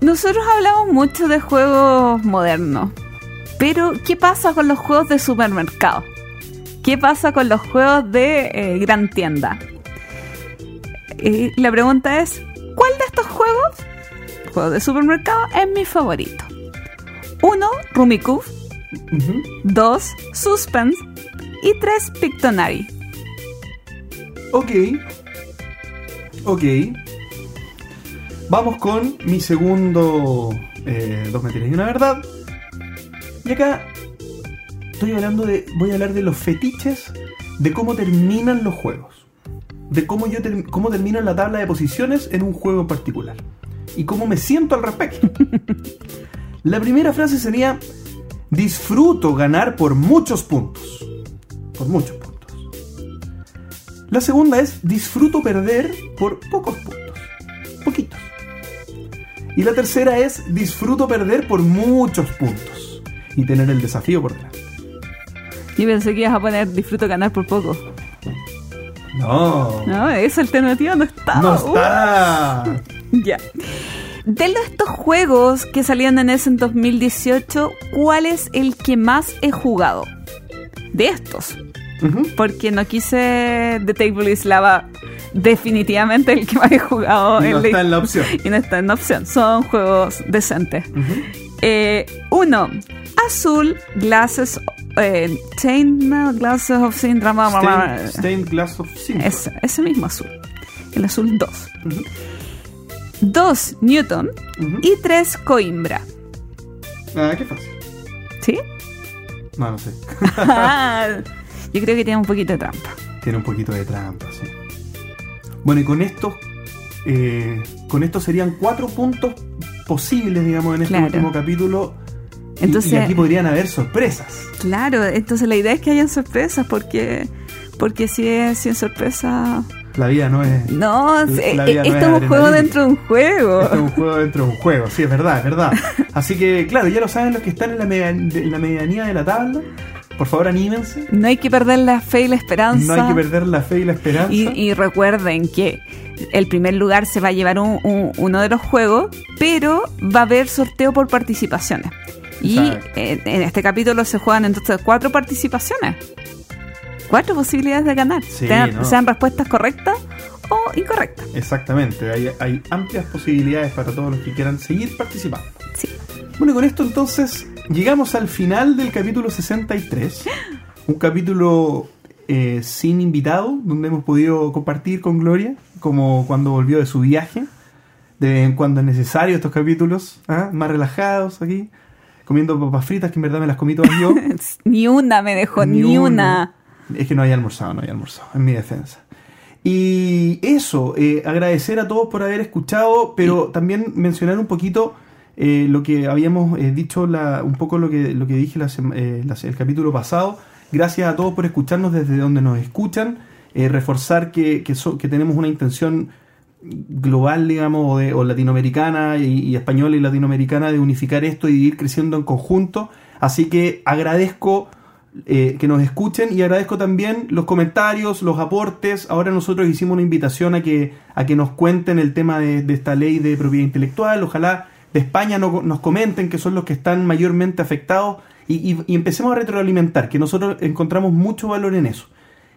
Nosotros hablamos mucho de juegos modernos, pero ¿qué pasa con los juegos de supermercado? ¿Qué pasa con los juegos de eh, gran tienda? La pregunta es, ¿cuál de estos juegos, juegos de supermercado, es mi favorito? Uno, Rummikub. Ujú. Dos, Suspense. Y tres, Pictonary. Ok. Ok. Vamos con mi segundo eh, Dos mentiras y una verdad. Y acá estoy hablando de. Voy a hablar de los fetiches de cómo terminan los juegos. De cómo yo ter- cómo termino la tabla de posiciones en un juego en particular. Y cómo me siento al respecto. la primera frase sería. Disfruto ganar por muchos puntos. Por muchos puntos. La segunda es disfruto perder por pocos puntos. Poquitos. Y la tercera es disfruto perder por muchos puntos. Y tener el desafío por delante. Yo pensé que ibas a poner disfruto ganar por poco. No. No, esa alternativa no está. No Uh. está. Ya. De los- estos juegos que salieron en ese en 2018, ¿cuál es el que más he jugado? De estos. Porque no quise The Table is Lava definitivamente el que más he jugado Y no en está en la opción. y no está en la opción. Son juegos decentes. Eh, uno, azul, glasses, eh, no, glasses of syndrome. Stained, stained glass of silver. Ese, ese mismo azul. El azul 2. Ujú. 2, Newton. Y 3, Coimbra. Ah, qué fácil. ¿Sí? No, no sé. Yo creo que tiene un poquito de trampa. Tiene un poquito de trampa, sí. Bueno, y con esto, eh, con esto serían cuatro puntos posibles, digamos, en este Claro. último capítulo. Entonces- y aquí podrían haber sorpresas. Claro, entonces la idea es que hayan sorpresas porque porque si es sin sorpresa... La vida no es. No, La eh, vida eh, no esto es es un juego dentro de un juego. Esto es un juego dentro de un juego, sí, es verdad, es verdad. Así que, claro, ya lo saben los que están en la, media- en la medianía de la tabla. Por favor, anímense. No hay que perder la fe y la esperanza. No hay que perder la fe y la esperanza. Y, y recuerden que el primer lugar se va a llevar un- un- uno de los juegos, pero va a haber sorteo por participaciones. Y en, en este capítulo se juegan entonces cuatro participaciones. Cuatro posibilidades de ganar. Sí, Sean, ¿no? sean respuestas correctas o incorrectas. Exactamente, hay, hay amplias posibilidades para todos los que quieran seguir participando. Sí. Bueno, y con esto entonces llegamos al final del capítulo 63. Un capítulo eh, sin invitado, donde hemos podido compartir con Gloria, como cuando volvió de su viaje. De vez en cuando es necesario estos capítulos, ¿ah? más relajados aquí, comiendo papas fritas, que en verdad me las comí todas yo. Ni una me dejó, ni, una. Es que no hay almorzado, no hay almorzado, en mi defensa. Y eso, eh, agradecer a todos por haber escuchado, pero también mencionar un poquito eh, lo que habíamos eh, dicho, la, un poco lo que, lo que dije la eh, la- el capítulo pasado. Gracias a todos por escucharnos desde donde nos escuchan. Reforzar que, que, so- que tenemos una intención global, digamos, o, de- o latinoamericana y, española y latinoamericana de unificar esto y ir creciendo en conjunto. Así que agradezco que nos escuchen y agradezco también los comentarios, los aportes. Ahora nosotros hicimos una invitación a que, a que nos cuenten el tema de esta ley de propiedad intelectual. Ojalá de España no- nos comenten que son los que están mayormente afectados y, y- empecemos a retroalimentar, que nosotros encontramos mucho valor en eso.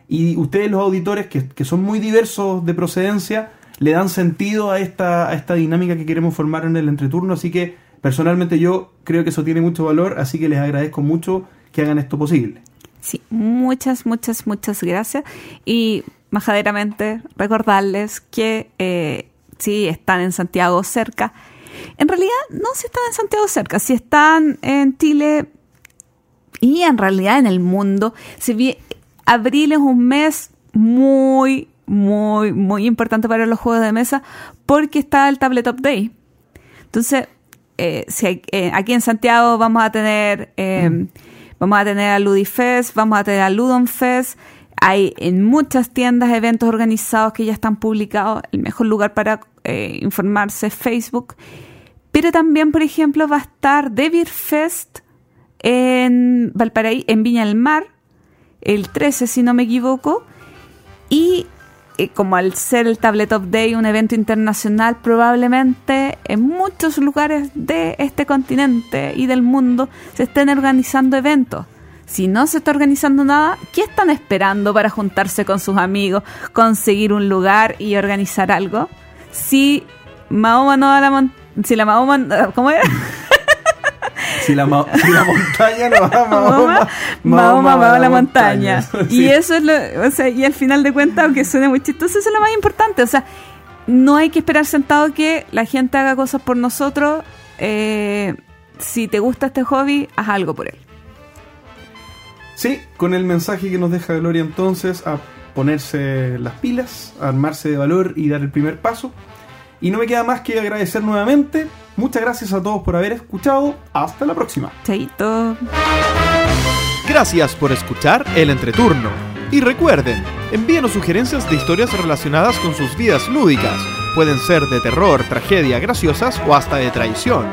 Y ustedes los auditores, que, que son muy diversos de procedencia, le dan sentido a esta, a esta dinámica que queremos formar en el entreturno. Así que personalmente yo creo que eso tiene mucho valor, así que les agradezco mucho que hagan esto posible. Sí, muchas, muchas, muchas gracias. Y majaderamente recordarles que eh, si están en Santiago cerca, en realidad no si están en Santiago cerca, si están en Chile y en realidad en el mundo, si bien abril es un mes muy, muy, muy importante para los juegos de mesa porque está el Tabletop Day. Entonces, eh, si hay- eh, aquí en Santiago vamos a tener eh, vamos a tener a Ludifest, vamos a tener a Ludonfest. Hay en muchas tiendas eventos organizados que ya están publicados. El mejor lugar para eh, informarse es Facebook. Pero también, por ejemplo, va a estar David Fest en Valparaíso, en Viña del Mar, el 13, si no me equivoco. Y eh, como al ser el Tabletop Day un evento internacional, probablemente en muchos lugares de este continente y del mundo se estén organizando eventos. Si no se está organizando nada, ¿qué están esperando para juntarse con sus amigos, conseguir un lugar y organizar algo? Si Mahoma no va a la mon- si la Mahoma, ¿cómo era? Si la, ma- si la montaña no va, Mahoma, Mahoma va a la montaña. Y Sí. eso es lo, o sea, y al final de cuentas, aunque suene muy chistoso, eso es lo más importante. O sea, no hay que esperar sentado que la gente haga cosas por nosotros. Eh, si te gusta este hobby, haz algo por él. Sí, con el mensaje que nos deja Gloria entonces a ponerse las pilas, a armarse de valor y dar el primer paso. Y no me queda más que agradecer nuevamente. Muchas gracias a todos por haber escuchado. Hasta la próxima. Chaito. Gracias por escuchar El Entreturno. Y recuerden, envíenos sugerencias de historias relacionadas con sus vidas lúdicas. Pueden ser de terror, tragedia, graciosas o hasta de traición.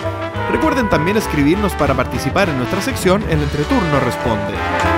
Recuerden también escribirnos para participar en nuestra sección El Entreturno Responde.